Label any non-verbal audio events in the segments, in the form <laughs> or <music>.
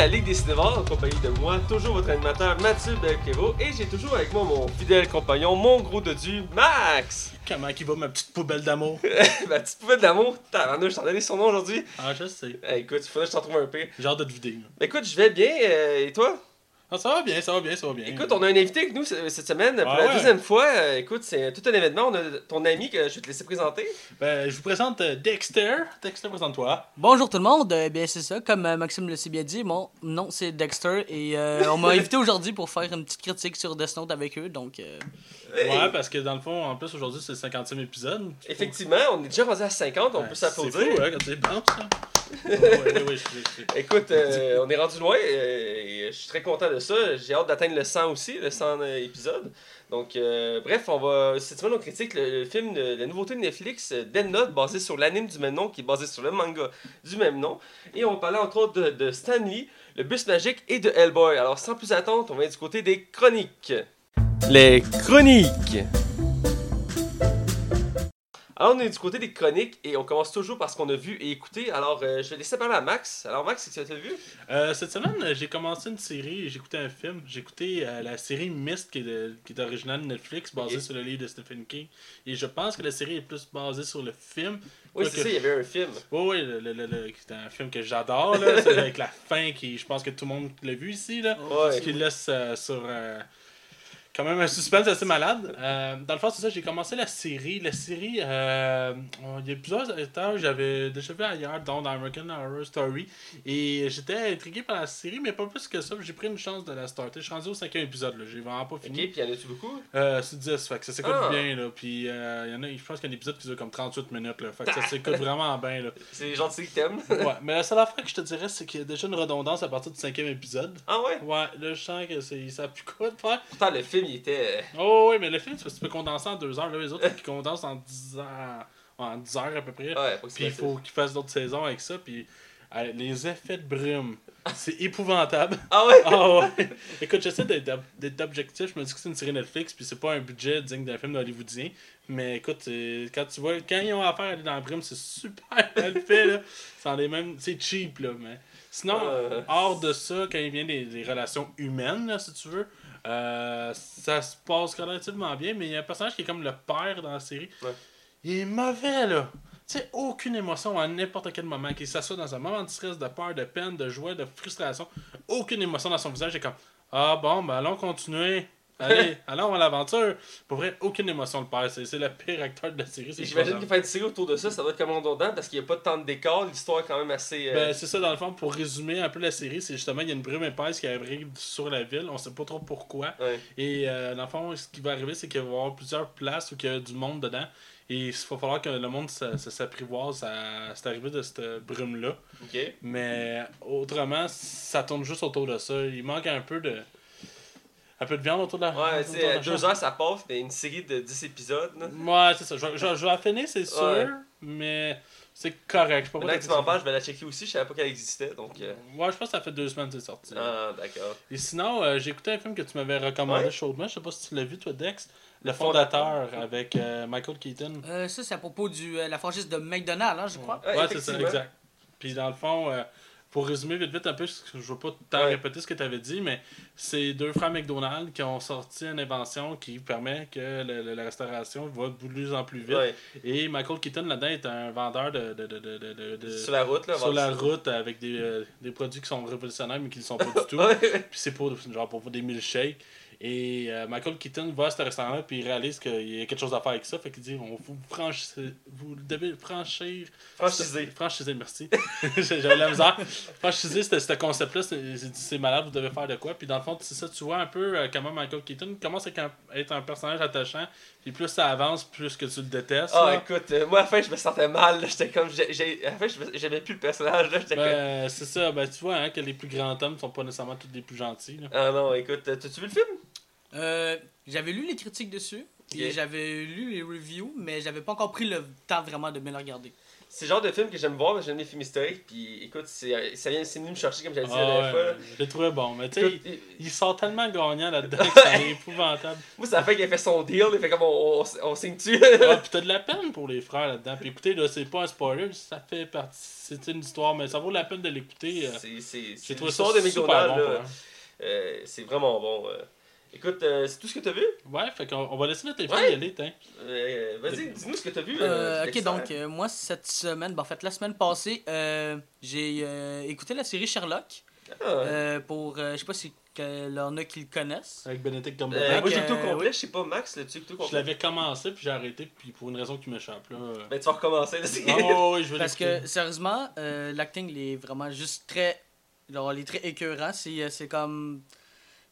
la Ligue des cinémas en compagnie de moi, toujours votre animateur Mathieu Belquero, et j'ai toujours avec moi mon fidèle compagnon, mon gros dodu, Max! Comment qui va ma petite poubelle d'amour? <laughs> Ma petite poubelle d'amour, t'as je t'en donné son nom aujourd'hui. Ah, je sais. Eh, écoute, il faudrait que je t'en trouve un pire. J'ai hâte de te vider. là. Écoute, je vais bien, euh, et toi? Ah, ça va bien, ça va bien, ça va bien. Écoute, on a un invité avec nous ce- cette semaine pour Ah la ouais. deuxième fois. Euh, Écoute, c'est tout un événement. On a ton ami que je vais te laisser présenter. Ben, je vous présente euh, Dexter. Dexter, présente-toi. Bonjour tout le monde, Euh, bien c'est ça, comme euh, Maxime le si bien dit, mon nom c'est Dexter et euh, on m'a <laughs> invité aujourd'hui pour faire une petite critique sur Death Note avec eux, donc euh, Ouais, parce que dans le fond, en plus, aujourd'hui, c'est le 50e épisode. Effectivement, on est déjà rendu à 50, on peut C'est s'applaudir. fou, hein, quand c'est bon, ça. Ouais, ouais, ouais, je- je- Écoute, euh, on est rendu loin et je suis très content de ça. J'ai hâte d'atteindre le 100 aussi, le 100 épisode. Donc, euh, bref, on va cette semaine on critique le, film, de, la nouveauté de Netflix, euh, Death Note, basé sur l'anime du même nom, qui est basé sur le manga du même nom. Et on va parler entre autres de, de Stan Lee, le bus magique et de Hellboy. Alors, sans plus attendre, on va du côté des chroniques. Les chroniques. Alors, on est du côté des chroniques et on commence toujours par ce qu'on a vu et écouté. Alors, euh, je vais laisser parler à Max. Alors, Max, qu'est-ce que tu as vu? Euh, cette semaine, j'ai commencé une série j'ai écouté un film. J'ai écouté euh, la série Mist, qui est, de- qui est originale de Netflix, basée sur le livre de Stephen King. Et je pense que la série est plus basée sur le film. Oui, c'est ça, il y avait un film. Oui, oui, le, le, le- le- c'est un film que j'adore, <laughs> avec la fin qui, je pense que tout le monde l'a vu ici, là. Ouais. Ce qui laisse sur quand même un suspense assez malade. Euh, dans le fond, c'est ça, j'ai commencé la série. La série, euh, il y a plusieurs états j'avais déjà vu ailleurs, dont dans American Horror Story. Et j'étais intrigué par la série, mais pas plus que ça. J'ai pris une chance de la starter. Je suis rendu au cinquième épisode, là. J'ai vraiment pas Ok, fini. puis y en a-tu beaucoup? Euh, c'est 10, fait que ça s'écoute Ah. bien, là. Puis euh, il y en a, je pense qu'il y a un épisode qui dure comme 38 minutes, là. Fait que ça s'écoute vraiment bien, là. <laughs> C'est gentil que t'aimes. Ouais, mais la seule affaire que je te dirais, c'est qu'il y a déjà une redondance à partir du cinquième épisode. ah ouais? Ouais, là, je sens que c'est, ça a plus quoi de faire. Pourtant, le film, il était... Oh, oui, mais le film, c'est parce que tu peux condenser en deux heures. Là, les autres, qui condensent en 10 heures, en 10 heures à peu près. Ouais, Puis il faut qu'ils fassent d'autres saisons avec ça. Puis euh, les effets de brume, c'est épouvantable. <laughs> Ah ouais? Ah ouais. Écoute, j'essaie d'être, objectif. Je me dis que c'est une série Netflix, puis c'est pas un budget digne d'un film hollywoodien. Mais écoute, euh, quand tu vois, quand ils ont affaire à aller dans la brume, c'est super <laughs> mal fait. Là. C'est, en les mêmes, c'est cheap, là. Mais sinon, Euh. hors de ça, quand il vient des, des relations humaines, là, si tu veux, euh, ça se passe relativement bien. Mais il y a un personnage qui est comme le père dans la série. Ouais. Il est mauvais, là. Tu sais, aucune émotion à n'importe quel moment. Qu'il s'assoit dans un moment de stress, de peur, de peine, de joie, de frustration. Aucune émotion dans son visage. Il est comme Ah bon, ben allons continuer. Allez, allons à l'aventure. Pour vrai, aucune émotion le père. C'est le pire acteur de la série. J'imagine qu'il fait une série autour de ça, ça doit être comme redondant parce qu'il n'y a pas de temps de décor, l'histoire est quand même assez... euh, Ben, c'est ça, dans le fond, pour résumer un peu la série, c'est justement, il y a une brume épaisse qui arrive sur la ville, on sait pas trop pourquoi. ouais. Et euh, dans le fond, ce qui va arriver, c'est qu'il va y avoir plusieurs places où il y a du monde dedans. Et il va falloir que le monde se- se- s'apprivoise à cette arrivée de cette brume-là. Ok. Mais autrement, ça tourne juste autour de ça. Il manque un peu de. Un peu de viande autour de la. Ouais, tu de sais, à deux heures ça passe, mais une série de 10 épisodes. là. Ouais, c'est ça. Je, vais- je, vais- je vais la finir, c'est sûr. Ouais. Mais c'est correct. Je peux pas Maintenant que dire tu m'en que parles, je vais la checker aussi, je savais pas qu'elle existait, donc... euh, Ouais, je pense que ça fait deux semaines que c'est sorti. Ah, d'accord. Et sinon, euh, j'ai écouté un film que tu m'avais recommandé Ouais. chaudement. Je sais pas si tu l'as vu, toi, Dex. Le fondateur avec euh, Michael Keaton. euh, ça c'est à propos de la franchise de McDonald's, hein, je crois. Ouais, Ouais, c'est ça, exact. Puis dans le fond, euh, pour résumer vite vite un peu, parce que je veux pas tant répéter ce que tu avais dit, mais c'est deux frères McDonald's qui ont sorti une invention qui permet que le- le- la restauration va de plus en plus vite. Ouais. Et Michael Keaton là-dedans est un vendeur de, de, de, de, de- de- de- Sur la route, là. sur la route avec des, euh, des produits qui sont révolutionnaires mais qui ne sont pas du <laughs> tout. Puis c'est pour, genre, pour des milkshakes. Et euh, Michael Keaton va à ce restaurant-là, puis il réalise qu'il y a quelque chose à faire avec ça. Fait qu'il dit on, vous, vous devez franchir. Franchisé. Franchisé, merci. <laughs> J'avais la misère. Franchiser, ce ce concept-là, c'est malade, vous devez faire de quoi. Puis dans le fond, c'est ça, tu vois un peu euh, comment Michael Keaton commence à être un- personnage attachant. Puis plus ça avance, plus que tu le détestes. Ah, là. écoute, euh, moi, à la fin, je me sentais mal. J'étais comme... À la fin, me- j'aimais plus le personnage, comme... Ben, c'est ça, ben, tu vois hein, que les plus grands hommes sont pas nécessairement tous les plus gentils. Là. Ah non, écoute, t'as-tu vu le film? Euh, j'avais lu les critiques dessus et j'avais lu les reviews, mais j'avais pas encore pris le temps vraiment de bien le regarder. c'est le genre de film que j'aime voir, j'aime les films historiques, puis écoute, c'est, ça vient, c'est venu me chercher, comme j'avais dit la Ah, dernière fois. ouais, je l'ai trouvé bon. Mais tu sais, Écoute, il, il- sort tellement gagnant là-dedans <laughs> que c'est épouvantable. moi, ça fait qu'il a fait son deal, il fait comme on, on, on signe-tu. Ah, <laughs> pis t'as de la peine pour les frères là-dedans. Puis écoutez, là, c'est pas un spoiler, ça fait partie. C'est une histoire, mais ça vaut la peine de l'écouter. euh. c'est, c'est, c'est l'histoire de McDonald's, bon là. Euh, c'est vraiment bon. euh. Écoute, euh, c'est tout ce que t'as vu? Ouais, fait qu'on on va laisser notre Ouais. y aller, tiens. Euh, vas-y, dis-nous ce que t'as vu. Euh, ok, donc euh, moi cette semaine, ben, en fait la semaine passée, euh, j'ai euh, écouté la série Sherlock. Ah. euh, pour, euh, je sais pas si il y en a qui le connaissent. Avec Benedict Euh, Cumberbatch. moi, j'ai euh, complet, je sais pas, Max, écouté au Je complet? l'avais commencé, puis j'ai arrêté, puis pour une raison qui m'échappe, là. Ben, tu vas recommencer, là. c'est- Ah, ouais, je vais Parce que sérieusement, euh, l'acting il est vraiment juste très, genre, il est très écœurant. C'est, c'est comme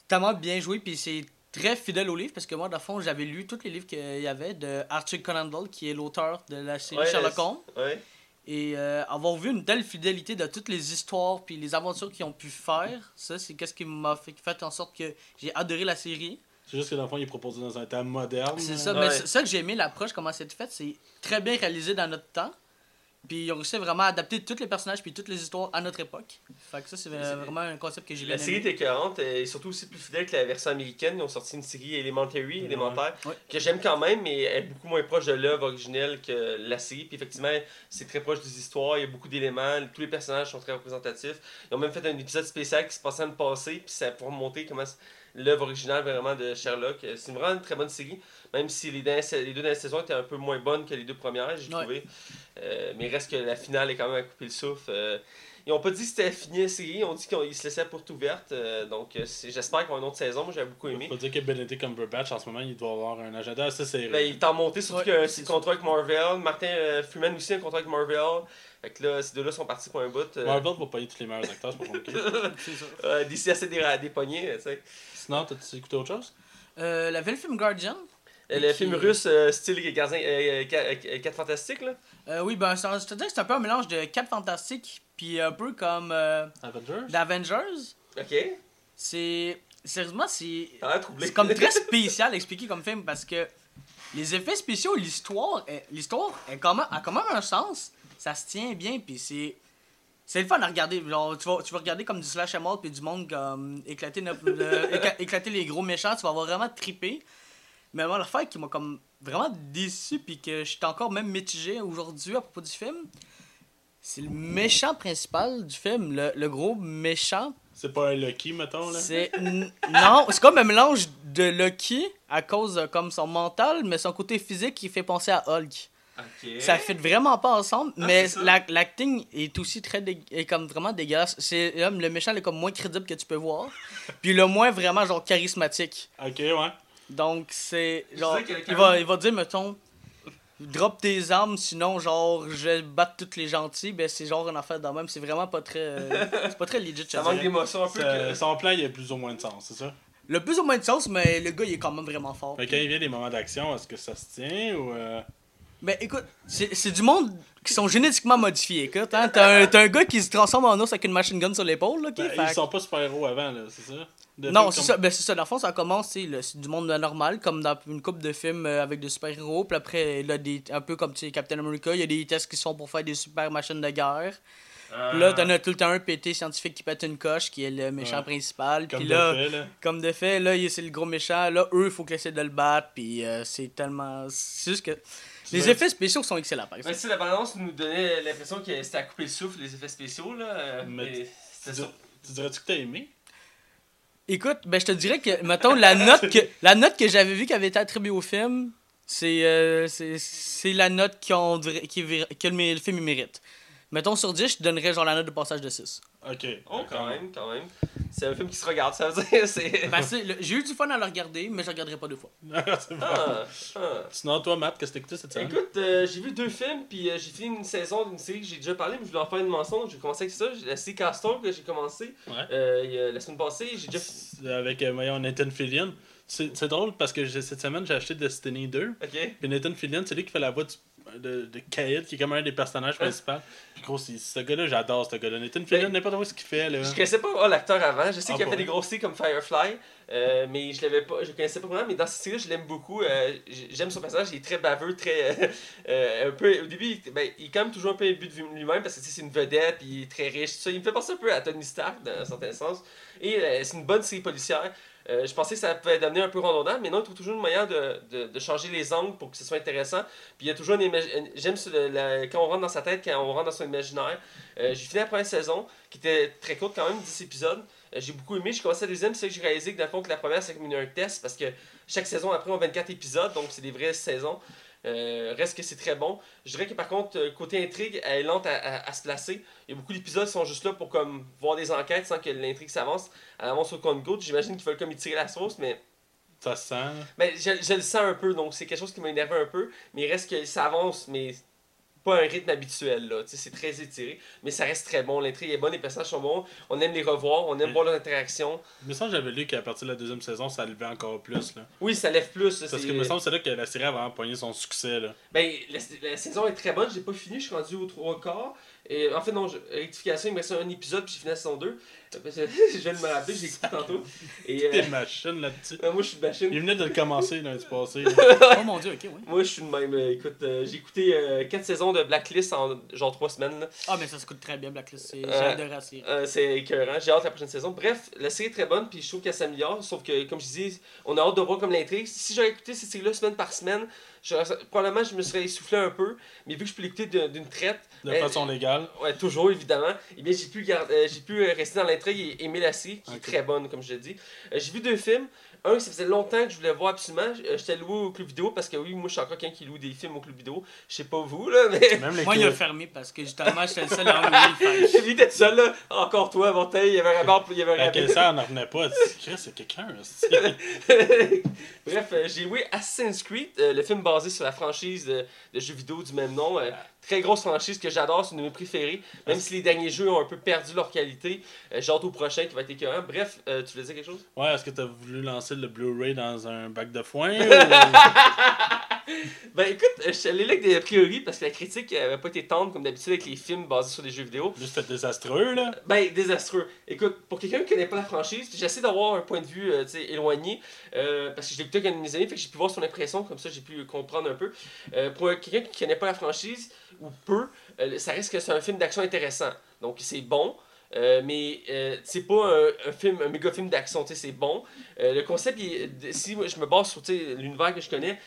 tellement bien joué, puis c'est très fidèle au livre parce que moi, dans le fond, j'avais lu tous les livres qu'il y avait de Arthur Conan Doyle, qui est l'auteur de la série Ouais, Sherlock Holmes. Ouais. Et euh, avoir vu une telle fidélité de toutes les histoires puis les aventures qu'ils ont pu faire, ça c'est qu'est-ce qui m'a fait, fait en sorte que j'ai adoré la série. C'est juste que dans le fond, il est proposé dans un temps moderne. C'est ça, Ouais. mais c'est ça que j'ai aimé l'approche comment c'est fait, c'est très bien réalisé dans notre temps. Puis ils ont réussi à vraiment adapter tous les personnages puis toutes les histoires à notre époque. Fait que ça c'est vraiment un concept que j'ai La bien série aimé. était 40 et surtout aussi plus fidèle que la version américaine. Ils ont sorti une série Elementary, élémentaire, Ouais. que j'aime quand même, mais elle est beaucoup moins proche de l'œuvre originelle que la série. Puis effectivement, c'est très proche des histoires, il y a beaucoup d'éléments, tous les personnages sont très représentatifs. Ils ont même fait un épisode spécial qui se passait dans le passé, puis ça pour montrer comment l'œuvre originale vraiment de Sherlock. Euh, C'est vraiment une très bonne série, même si les, deux dernières saisons étaient un peu moins bonnes que les deux premières, j'ai Ouais. trouvé. Euh, mais reste que la finale est quand même à couper le souffle. Euh, ils ont pas dit que c'était fini la série, ils ont dit qu'ils se laissaient la porte ouverte. euh, donc euh, j'espère qu'ils vont une autre saison. Moi j'avais beaucoup aimé. Faut dire que Benedict Cumberbatch, en ce moment, il doit avoir un agenda assez serré. Ben, il est en montée, surtout Ouais, qu'il y a un contrat avec Marvel. Martin euh, Freeman aussi a un contrat avec Marvel. Fait que là, ces deux-là sont partis pour un bout. euh, Marvel va payer tous les meilleurs acteurs, c'est pas compliqué. <laughs> D'ici assez des, des poignées, tu sais. Sinon, t'as-tu écouté autre chose? Euh, la belle film Guardian. Euh, Le Qui- film russe euh, style Gardien, euh, 4 Fantastiques, là? Euh, oui, ben je te dis que c'est un peu un mélange de 4 fantastiques puis un peu comme euh, Avengers? d'Avengers. Ok. C'est sérieusement c'est. C'est comme très spécial à expliquer comme film parce que les effets spéciaux, l'histoire, l'histoire a quand même un sens. Ça se tient bien, puis c'est. C'est le fun à regarder. Genre, tu, vas, tu vas regarder comme du slash à mort puis du monde comme éclater, le- <laughs> éclater les gros méchants, tu vas avoir vraiment trippé. Mais moi, l'affaire qui m'a comme vraiment déçu puis que je suis encore même mitigé aujourd'hui à propos du film, c'est le méchant principal du film, le, le gros méchant C'est pas un Lucky, mettons, là? c'est non, c'est comme un mélange de Lucky à cause de comme son mental, mais son côté physique qui fait penser à Hulk. Ok. Ça fait vraiment pas ensemble, Ah, mais ça. la- l'acting est aussi très dé- est comme vraiment dégueulasse. C'est là, le méchant est comme moins crédible que tu peux voir, puis le moins vraiment genre charismatique. Ok, ouais. Donc c'est genre il va il va dire mettons drop tes armes sinon genre je vais battre tous les gentils, ben c'est genre une affaire de même, c'est vraiment pas très euh, c'est pas très legit. je Ça manque dirais. d'émotion un peu. Que- Son plan, il a plus ou moins de sens, c'est ça? Le plus ou moins de sens, mais le gars il est quand même vraiment fort. Fait que quand il vient des moments d'action, est-ce que ça se tient ou. euh, Ben écoute, c'est c'est du monde qui sont génétiquement modifiés. Écoute, hein, t'as un, t'as un gars qui se transforme en ours avec une machine gun sur l'épaule, là, qui ben, fait ils sont pas super-héros avant, là, c'est ça? De Non, c'est comme- ça. Ben, c'est ça. Dans le fond, ça commence, c'est du monde normal, comme dans une couple de films euh, avec des super-héros. Puis après, là, des, un peu comme, tu sais, Captain America, il y a des tests qui sont pour faire des super machines de guerre. Ah. Puis là, t'en as tout le temps un pété scientifique qui pète une coche, qui est le méchant Ouais. principal. Comme Puis de là, fait, là. comme de fait, là, il- c'est le gros méchant. Là, eux, il faut qu'ils essaient de le battre. Puis euh, c'est tellement. C'est juste que. Les effets spéciaux sont excellents, par Ben, exemple. si la balance nous donnait l'impression que c'était à couper le souffle, les effets spéciaux, là. euh, Mais mais Tu, c'était dir- ça. tu dirais-tu que t'as aimé? Écoute, ben je te dirais que, mettons, la note que, la note que j'avais vue qui avait été attribuée au film, c'est euh, la note qu'on dirait- que le, film il mérite. Mettons, sur 10, je donnerais genre la note de passage de 6. Ok. Oh, quand même, quand même. C'est un film qui se regarde, ça veut dire. C'est. Ben, c'est- le- j'ai eu du fun à le regarder, mais je le regarderai pas deux fois. <laughs> c'est bon. Ah, ah. Sinon, toi, Matt, qu'est-ce que t'as écouté cette semaine? Écoute, euh, j'ai vu deux films, puis euh, j'ai fini une saison d'une série que j'ai déjà parlé, mais je voulais en faire une mention. J'ai commencé avec ça. J'ai- La série Castor que j'ai commencé Ouais. euh, il y a- la semaine passée. J'ai déjà. C'est Avec, euh, voyons, Nathan Fillion. C'est c'est drôle parce que j'ai- cette semaine, j'ai acheté Destiny 2. Ok. Puis Nathan Fillion, c'est lui qui fait la voix du- de, de Kaid, qui est comme un des personnages principaux. Puis gros, ce gars-là, j'adore ce gars-là. Nathan Fillion, Ben, n'importe où ce qu'il fait, là. Je connaissais pas oh, l'acteur avant. Je sais Ah, qu'il a fait des grosses séries comme Firefly. Euh, mais je l'avais pas, je connaissais pas vraiment, mais dans cette série je l'aime beaucoup. Euh, J'aime son personnage, il est très baveux, très. euh, <laughs> un peu, au début, il, ben, il est quand même toujours un peu imbu de lui-même parce que c'est une vedette, puis il est très riche, tout ça. Il me fait penser un peu à Tony Stark dans un certain sens. Et c'est une bonne série policière. Euh, je pensais que ça pouvait devenir un peu redondant, mais non, il trouve toujours une manière de, de, changer les angles pour que ce soit intéressant. Puis il y a toujours une J'aime quand on rentre dans sa tête, quand on rentre dans son imaginaire. Euh, j'ai fini la première saison, qui était très courte quand même, 10 épisodes. Euh, j'ai beaucoup aimé. J'ai commencé la deuxième, c'est que j'ai réalisé que dans le fond, que la première, c'est comme une- un test, parce que chaque saison après, on a 24 épisodes, donc c'est des vraies saisons. Euh, reste que c'est très bon. Je dirais que par contre, euh, côté intrigue, elle est lente à, à- à se placer. Il y a beaucoup d'épisodes qui sont juste là pour comme voir des enquêtes sans que l'intrigue s'avance. Elle avance au compte-goutte. J'imagine qu'ils veulent comme y tirer la sauce, mais Ça se sent. ben, je, je le sens un peu, donc c'est quelque chose qui m'a énervé un peu. Mais il reste que ça avance, mais pas un rythme habituel. là. C'est très étiré, mais ça reste très bon. L'intrigue est bonne, les personnages sont bons. On aime les revoir, on aime voir leurs interactions. Il me semble que j'avais lu qu'à partir de la deuxième saison, ça levait encore plus. Là. Oui, ça lève plus. là, Parce que me semble que c'est là que la série a vraiment pogné son succès. Là. Ben, la, la saison est très bonne, j'ai pas fini, je suis rendu au trois quarts. Et, en fait, non, je- rectification, il me reste un épisode, puis j'ai fini la saison 2. Euh, <laughs> je viens de me rappeler, j'ai écouté tantôt. Et, euh, Des machines là-dessus. euh, moi, je suis de machine. Il venait de le commencer lundi passé. <laughs> Oh mon dieu, ok, oui. Moi, je suis de même. euh, Écoute, euh, j'ai écouté 4 saisons de Blacklist en genre 3 semaines. là. Ah, mais ça se coûte très bien, Blacklist. c'est- J'ai Euh, adoré la série. Euh, c'est écœurant. J'ai hâte la prochaine saison. Bref, la série est très bonne, puis je trouve qu'elle s'améliore. Sauf que, comme je dis, on a hâte de voir comme l'intrigue. Si j'avais écouté cette série-là semaine par semaine, probablement je me serais essoufflé un peu. Mais vu que je peux l'écouter d'une traite, De euh, façon légale. Ouais, toujours, évidemment. Eh bien, j'ai pu, garder, euh, j'ai pu euh, rester dans l'intrigue et aimer la série, qui est très bonne, comme je l'ai dit. Euh, j'ai vu deux films. Un, ça faisait longtemps que je voulais voir absolument. Euh, J'étais loué au club vidéo parce que oui, moi, je suis encore quelqu'un qui loue des films au club vidéo. Je sais pas vous, là, mais. Même Moi, il a fermé parce que justement, j'étais le seul à que- <laughs> J'ai vu d'être seul, là. Encore toi, Montagne, il y avait un rapport, il y avait un La rappel. caissière n'en revenait pas. C'est quelqu'un. <laughs> Bref, euh, j'ai loué Assassin's Creed, euh, le film basé sur la franchise de, de jeux vidéo du même nom. euh, très grosse franchise que j'adore, c'est une de mes préférées. Même si les derniers jeux ont un peu perdu leur qualité, euh, hâte au prochain qui va être écœurant. Bref, euh, tu voulais dire quelque chose? Ouais, est-ce que t'as voulu lancer le Blu-ray dans un bac de foin <laughs> ou... <laughs> Ben écoute, euh, je suis allé là avec des a priori parce que la critique avait pas été tendre comme d'habitude avec les films basés sur des jeux vidéo. Juste fait désastreux, là. Ben, désastreux. Écoute, pour quelqu'un qui connaît pas la franchise, j'essaie d'avoir un point de vue euh, éloigné, euh, parce que je l'ai écouté avec un de mes amis, fait que j'ai pu voir son impression, comme ça j'ai pu comprendre un peu. Euh, pour quelqu'un qui connaît pas la franchise, ou peu, euh, ça reste que c'est un film d'action intéressant. Donc c'est bon. euh, mais euh, c'est pas un, un film, un méga film d'action, c'est bon. Euh, le concept, il si je me base sur l'univers que je connais,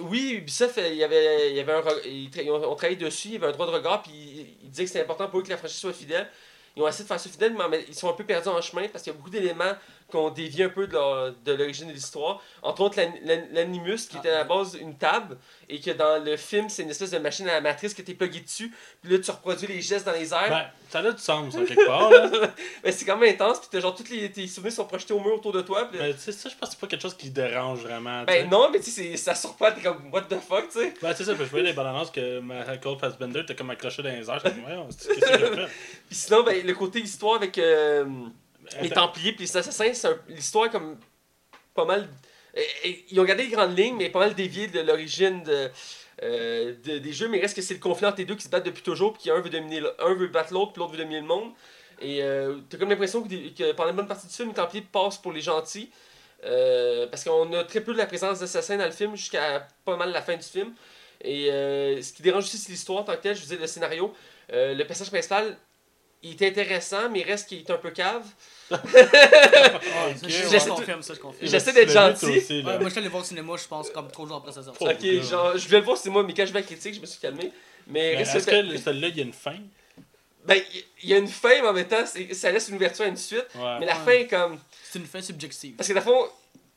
oui, Ubisoft, euh, il y avait, il y avait un, ils, ont, travaillé dessus, il y avait un droit de regard, puis ils, disaient que c'était important pour eux que la franchise soit fidèle. Ils ont essayé de faire ça fidèle, mais ils sont un peu perdus en chemin parce qu'il y a beaucoup d'éléments qui ont dévié un peu de l'origine de l'histoire. Entre autres, l'an- l'an- l'animus qui était à la base une table et que dans le film, c'est une espèce de machine à la matrice que t'es plugué dessus, puis là tu reproduis les gestes dans les airs. Ben, ça a du sens, ça, quelque part, là. <laughs> Mais c'est quand même intense, puis t'as genre tous les, tes souvenirs sont projetés au mur autour de toi. puis là- Ben, tu sais, ça, je pense que c'est pas quelque chose qui dérange vraiment. tu ben sais. non, mais tu sais, c'est- ça surprend, t'es comme what the fuck, tu sais. Ben, c'est ça, je voyais les bandes annonces que Michael Fassbender était comme accroché dans les airs. Comme, ouais, qu'est-ce que j'ai fait? <laughs> Puis sinon, ben, le côté histoire avec euh, les. Templiers puis les Assassins, c'est l'histoire est comme pas mal. ils ont gardé les grandes lignes, mais pas mal dévié de l'origine de, euh, de- des jeux. Mais il reste que c'est le conflit entre les deux qui se battent depuis toujours, puis un veut dominer, un veut battre l'autre, puis l'autre veut dominer le monde. Et euh, t'as comme l'impression que, que pendant une bonne partie du film, les Templiers passent pour les gentils. euh, parce qu'on a très peu de la présence d'assassins dans le film jusqu'à pas mal la fin du film. Et euh, ce qui dérange aussi, c'est l'histoire en tant que telle. Je vous disais, le scénario. Le personnage principal, il est intéressant, mais il reste qu'il est un peu cave. <laughs> Ça, Ok, je, ouais. je confirme, ça, je confirme. J'essaie d'être gentil. aussi. Ouais, moi, je suis allé voir au cinéma, je pense, comme trois jours après sa sortie. Ok, genre, je vais le voir, c'est moi, mais quand je vais à la critique, je me suis calmé. Mais, Mais reste Est-ce que- que celui-là, il y a une fin? Ben, il- y a une fin, mais en même temps, ça laisse une ouverture à une suite. Ouais. Mais la Ouais. fin est comme. C'est une fin subjective. Parce que, dans le fond,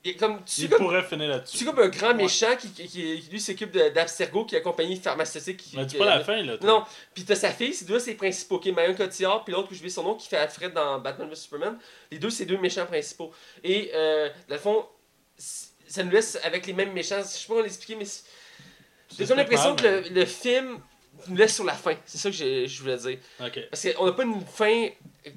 il comme. Tu Il comme, pourrait finir tu là-dessus. suis comme un grand méchant qui, qui, qui- qui, lui s'occupe d'Abstergo, qui est la compagnie pharmaceutique. Qui, Mais qui- dis pas la fin, là. toi. Non, puis t'as sa fille, c'est deux c'est les principaux. Ok, Marion Cotillard, puis l'autre que je vais son nom, qui fait Alfred dans Batman vs Superman. Les deux, c'est deux méchants principaux. Et, euh, dans le fond, ça nous laisse avec les mêmes méchants. Je sais pas comment l'expliquer, mais c'est- j'ai comme l'impression que le, le film nous laisse sur la fin. C'est ça que je voulais dire. Ok. Parce qu'on n'a pas une fin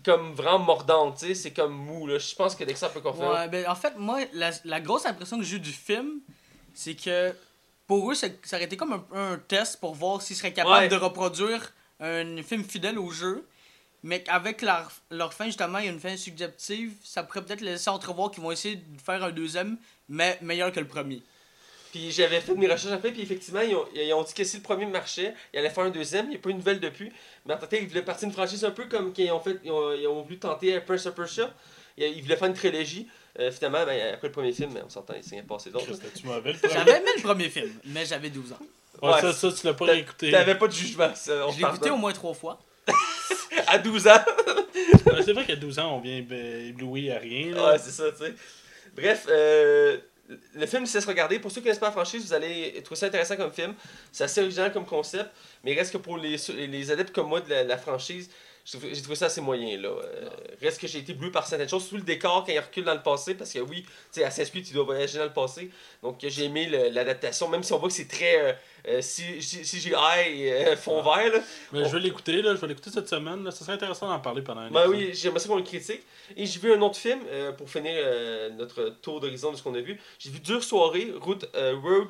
comme vraiment mordante, tu sais, c'est comme mou, là. Je pense que Dexter peut confirmer. Ouais, ben, en fait, moi, la, la grosse impression que j'ai eue du film, c'est que pour eux, ça, ça aurait été comme un, un test pour voir s'ils seraient capables Ouais. de reproduire un film fidèle au jeu. mais qu'avec leur, leur fin, justement, il y a une fin subjective, ça pourrait peut-être laisser entrevoir qu'ils vont essayer de faire un deuxième, mais meilleur que le premier. Puis j'avais fait mes recherches après, puis effectivement, ils ont, ils ont dit que si le premier marchait, ils allaient faire un deuxième. Il n'y a pas eu de nouvelle depuis. Mais en tant que tel, ils voulaient partir une franchise un peu comme qu'ils ont fait. Ils ont, ils ont voulu tenter Prince of Persia. Ils, ils voulaient faire une trilogie. Euh, finalement, ben, après le premier film, on s'entend, il s'est passé d'autres. J'avais aimé le premier film, mais j'avais 12 ans. Ouais, Ouais, ça, ça, tu l'as pas réécouté. T'avais pas de jugement, ça. on Je l'ai écouté au moins trois fois. <laughs> À 12 ans. Ouais, C'est vrai qu'à 12 ans, on vient euh, ébloui à rien. là. Ouais, c'est ça, tu sais. Bref, euh, le film se laisse regarder. Pour ceux qui connaissent pas la franchise, vous allez trouver ça intéressant comme film. C'est assez original comme concept. Mais reste que pour les, adeptes comme moi de la, franchise, j'ai trouvé, ça assez moyen. là. Euh, reste que j'ai été bleu par certaines choses, surtout le décor quand il recule dans le passé. Parce que oui, tu sais, à Assassin's Creed, tu dois voyager dans le passé. Donc j'ai aimé l'adaptation, même si on voit que c'est très euh, euh, C- C- CGI et euh, fond vert. Là. Mais je vais l'écouter, là. Je vais l'écouter cette semaine. Là. Ça serait intéressant d'en parler pendant un Ben oui, j'aimerais ça qu'on le critique. Et j'ai vu un autre film, euh, pour finir euh, notre tour d'horizon de ce qu'on a vu. J'ai vu Dure Soirée, Road, Road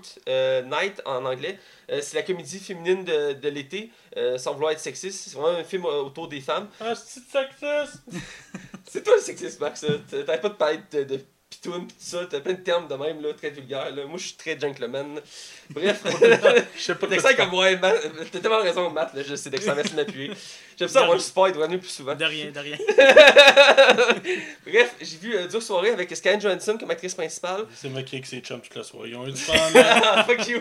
Night en anglais. C'est la comédie féminine de, de l'été, sans vouloir être sexiste. C'est vraiment un film autour des femmes. Ah, c'est sexiste! <laughs> C'est toi le sexiste, Max. T'arrêtes pas de parler de, de pitoune pis tout ça. T'as plein de termes de même, là, très vulgaires. Là. Moi, je suis très gentleman. Bref. <laughs> Je sais pas Dexter comme, ouais, Matt, t'as tellement raison, Matt. Là, je sais, Dexter, <laughs> merci de m'appuyer. J'aime ça avoir un support, il doit venir plus souvent. De rien, de rien. <laughs> Bref, j'ai vu euh, Dure Soirée avec Scarlett Johansson comme actrice principale. C'est moi qui avec ses chums toute la soirée. Ils ont eu du fun. là. Ah, Fuck you!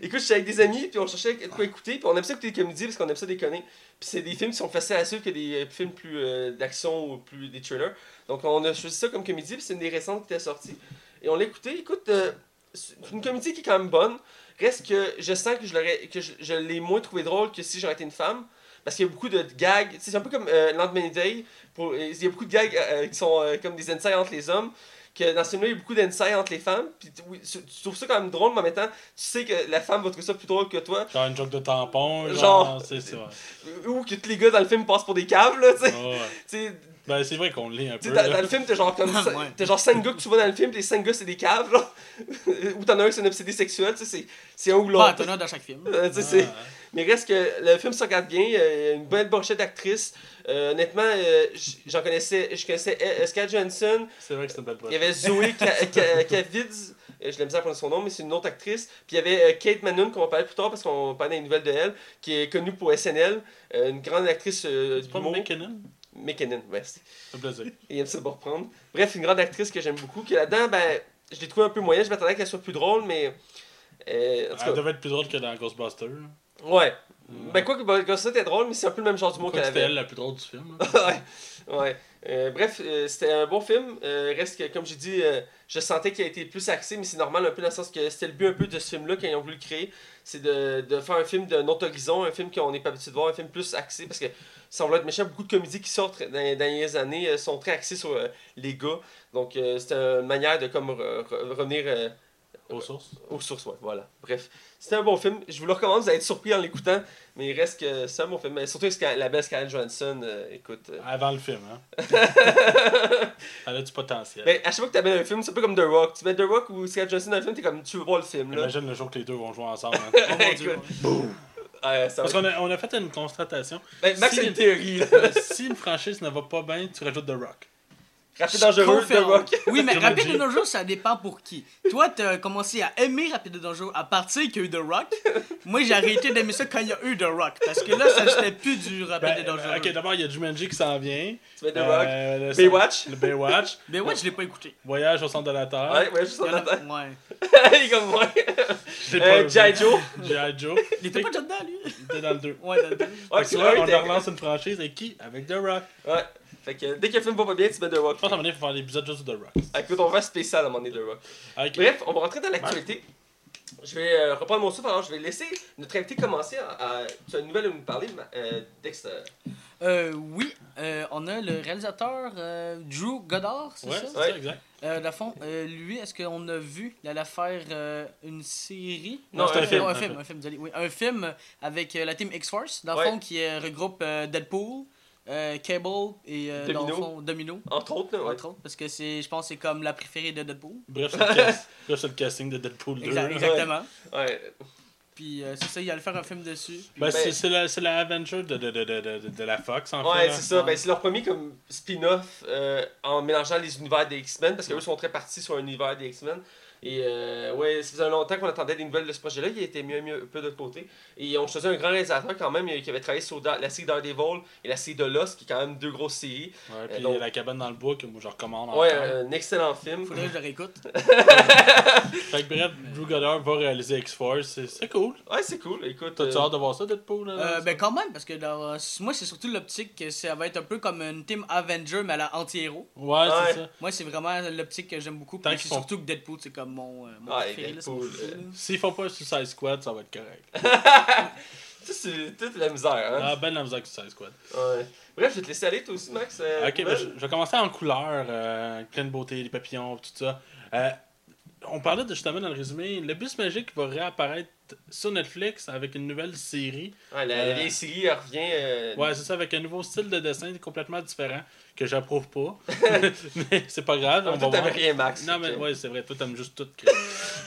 Écoute, j'étais avec des amis, puis on cherchait de quoi écouter, puis on aime ça écouter des comédies parce qu'on aime ça déconner. Puis c'est des films qui sont faciles à suivre que des euh, films plus euh, d'action ou plus des thrillers. Donc on a choisi ça comme comédie, puis c'est une des récentes qui était sortie. Et on l'a écouté. Écoute, euh, une comédie qui est quand même bonne. Reste que je sens que je l'aurais que je, je l'ai moins trouvé drôle que si j'aurais été une femme. Parce qu'il y a beaucoup de gags. C'est un peu comme euh, Land Many Day. Pour, il y a beaucoup de gags euh, qui sont euh, comme des insights entre les hommes. Que dans ce film-là, il y a beaucoup d'insights entre les femmes. Puis tu- oui, tu tu trouves ça quand même drôle, mais en même temps, tu sais que la femme va trouver ça plus drôle que toi. Genre une joke de tampon. Genre, c'est. Ou que tous les gars dans le film passent pour des caves, là, tu sais. Ouais. Ben, c'est vrai qu'on l'est un peu. dans, le film, t'as genre comme <laughs> ouais. t'as genre 5 gars que tu vois dans le film, les 5 gars c'est des caves, genre. <laughs> Ou t'en as un qui c'est un obsédé sexuel, tu sais, c'est- c'est un ou Pas l'autre. étonnant dans chaque film. <laughs> Euh, tu sais, Ah, c'est- Mais reste que le film se regarde bien, euh, une belle brochette d'actrices. Euh, honnêtement, euh, j- j'en connaissais, je connaissais euh, Scarlett Johansson, C'est vrai que c'est une belle il y avait Zoé Ka- Ka- Kavids, euh, je l'ai mis à prendre son nom, mais c'est une autre actrice. Puis il y avait Kate Manon, qu'on va parler plus tard parce qu'on parlait des nouvelles de elle, qui est connue pour SNL, une grande actrice euh, C'est pas d'humour. McKinnon? McKinnon, merci. Fait plaisir. Il aime ça de me reprendre. Bref, une grande actrice que j'aime beaucoup, qui là-dedans, ben, je l'ai trouvé un peu moyen, je m'attendais qu'elle soit plus drôle, mais... euh, en tout Elle devait être plus drôle que dans Ghostbusters. là. ouais. Ben quoi que ça était drôle, mais c'est un peu le même genre d'humour qu'elle C'était avait. elle la plus drôle du film. là. <laughs> ouais. ouais. Euh, bref, euh, c'était un bon film. Euh, reste que, comme j'ai dit, je sentais qu'il a été plus axé, mais c'est normal un peu dans le sens que c'était le but un peu de ce film-là quand ils ont voulu le créer. C'est de, de faire un film d'un autre horizon, un film qu'on n'est pas habitué de voir, un film plus axé. Parce que, sans vouloir être méchant, beaucoup de comédies qui sortent dans les dernières années euh, sont très axées sur euh, les gars. Donc, euh, c'était une manière de comme re- re- revenir Aux sources. aux sources. Ouais, voilà. Bref, c'était un bon film. Je vous le recommande, vous allez être surpris en l'écoutant. Mais il reste que c'est un bon film. Mais surtout la belle Scarlett Johansson, écoute. euh, Avant le film, hein. <laughs> Elle a du potentiel. Ben, à chaque fois que tu amènes un film, c'est un peu comme The Rock. Tu mets The Rock ou Scarlett Johansson dans un film, t'es comme, tu veux voir le film, là. Imagine le jour que les deux vont jouer ensemble. hein. <laughs> Oh mon dieu. Écoute. Ça va Parce qu'on a, on a fait une constatation. Ben, Max si- une théorie, là. <laughs> Si une franchise ne va pas bien, tu rajoutes The Rock. Rapide dangereux, The. Rock. Oui, mais <laughs> Rapide de nos jours, ça dépend pour qui. Toi, t'as commencé à aimer Rapide de nos jours à partir qu'il y a eu The Rock. <laughs> Moi, j'ai arrêté d'aimer ça quand il y a eu The Rock. Parce que là, ça c'était plus du Rapide Ben, de nos jours. ok, d'abord, il y a Jumanji qui s'en vient. Tu mets The Rock? Euh, le- Baywatch? Le Baywatch. Ouais, je l'ai pas écouté. Voyage au centre de la Terre. Ouais, ouais, juste Il y en en a- attendant. Ouais. Il est comme moi. Euh, pas G.I. Joe. <laughs> G.I. Joe. Il était pas déjà dedans, lui? <laughs> Il était dans le 2. Ouais, dans le deux. Ouais, tu c'est vois, vrai, on t'es- leur lance une franchise avec qui? Avec The Rock. Ouais. Fait que dès que le film va pas bien, tu mets The Rock. Je pense qu'à un moment donné, il faut faire l'épisode juste de The Rock. Écoute, on va spécial à un moment donné, The Rock. Bref, on va rentrer dans l'actualité. Je vais euh, reprendre mon souffle, alors je vais laisser notre invité commencer à. à- tu as une nouvelle à nous parler, euh, Dexter. Euh, oui, euh, on a le réalisateur euh, Drew Goddard, c'est Ouais, ça? ça, exact. Euh, le fond, euh, lui, est-ce qu'on a vu Il allait faire euh, une série? Non, c'est un film, Non, un un film, film. un film. Oui, un film avec euh, la team X-Force, dans le Ouais. fond, qui euh, regroupe euh, Deadpool, euh, Cable et euh, dans le Domino. fond, Domino. Entre autres, là, ouais. Entre autres, parce que c'est, je pense que c'est comme la préférée de Deadpool. Bref, c'est le, <laughs> casting de Deadpool 2. Exact- là. exactement. Ouais. Puis euh, c'est ça, il allait faire un film dessus. Ben, Ben- c'est- c'est la, c'est la Avenger de, de, de, de, de, de la Fox, en fait. Ouais, c'est ça. Ben, c'est leur premier comme spin-off euh, en mélangeant les univers des X-Men parce qu'eux sont très partis sur un univers des X-Men. Et euh, ouais, ça faisait longtemps qu'on attendait des nouvelles de ce projet-là. Il été mis un peu de côté. Et ils ont choisi un grand réalisateur quand même qui avait travaillé sur Da- la série Daredevil et la série de Lost, qui est quand même deux grosses séries. Ouais, puis donc- La cabane dans le bois, que moi je recommande Ouais, un excellent film. Faudrait que je le réécoute. <laughs> Fait que bref, Drew Goddard va réaliser X-Force, c'est- c'est cool. Ouais, c'est cool. Écoute. T'as-tu euh, hâte de voir ça, Deadpool? Là, Euh, ben quand même, parce que dans- moi c'est surtout l'optique que ça va être un peu comme une team Avenger mais à la anti-héros. Ouais, Ouais. c'est ça. Moi c'est vraiment l'optique que j'aime beaucoup. Tant Puis font- surtout que Deadpool c'est comme mon, euh, mon euh, là. S'ils font pas Suicide Squad, ça va être correct. <laughs> tout, c'est toute la misère, hein? Ah, ben la musique avec Suicide Squad. Ouais. Bref, je vais te laisser aller toi aussi, Max. euh, Ok, ben, je, je vais commencer en couleur, euh, pleine beauté, les papillons, tout ça. Euh, on parlait de, justement dans le résumé, le bus magique va réapparaître sur Netflix avec une nouvelle série. Ouais, la, euh, vieille série revient. euh, Ouais, c'est ça, avec un nouveau style de dessin complètement différent que j'approuve pas. <laughs> mais c'est pas grave, on Toi, va voir. rien, Max. Non, mais que- ouais, c'est vrai, toi t'aimes juste tout. <laughs>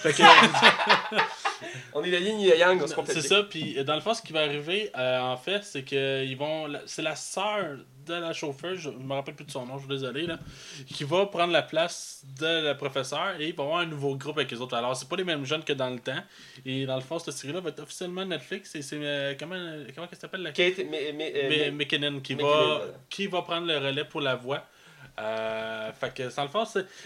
Fait que, On est la ligne Yang, on se complète. c'est ça, puis euh, dans le fond, ce qui va arriver, euh, en fait, c'est que ils vont. C'est la sœur de la chauffeuse, je me rappelle plus de son nom, je suis désolé, là, qui va prendre la place de la professeure et il va avoir un nouveau groupe avec les autres. Alors, c'est pas les mêmes jeunes que dans le temps. Et dans le fond, cette série-là va être officiellement Netflix et c'est. euh, comment comment qu'elle s'appelle la Kate euh, Mais- mais- McKinnon qui McKinnon, va, voilà. qui va prendre le relais pour la voix. Euh, fait que dans le fond,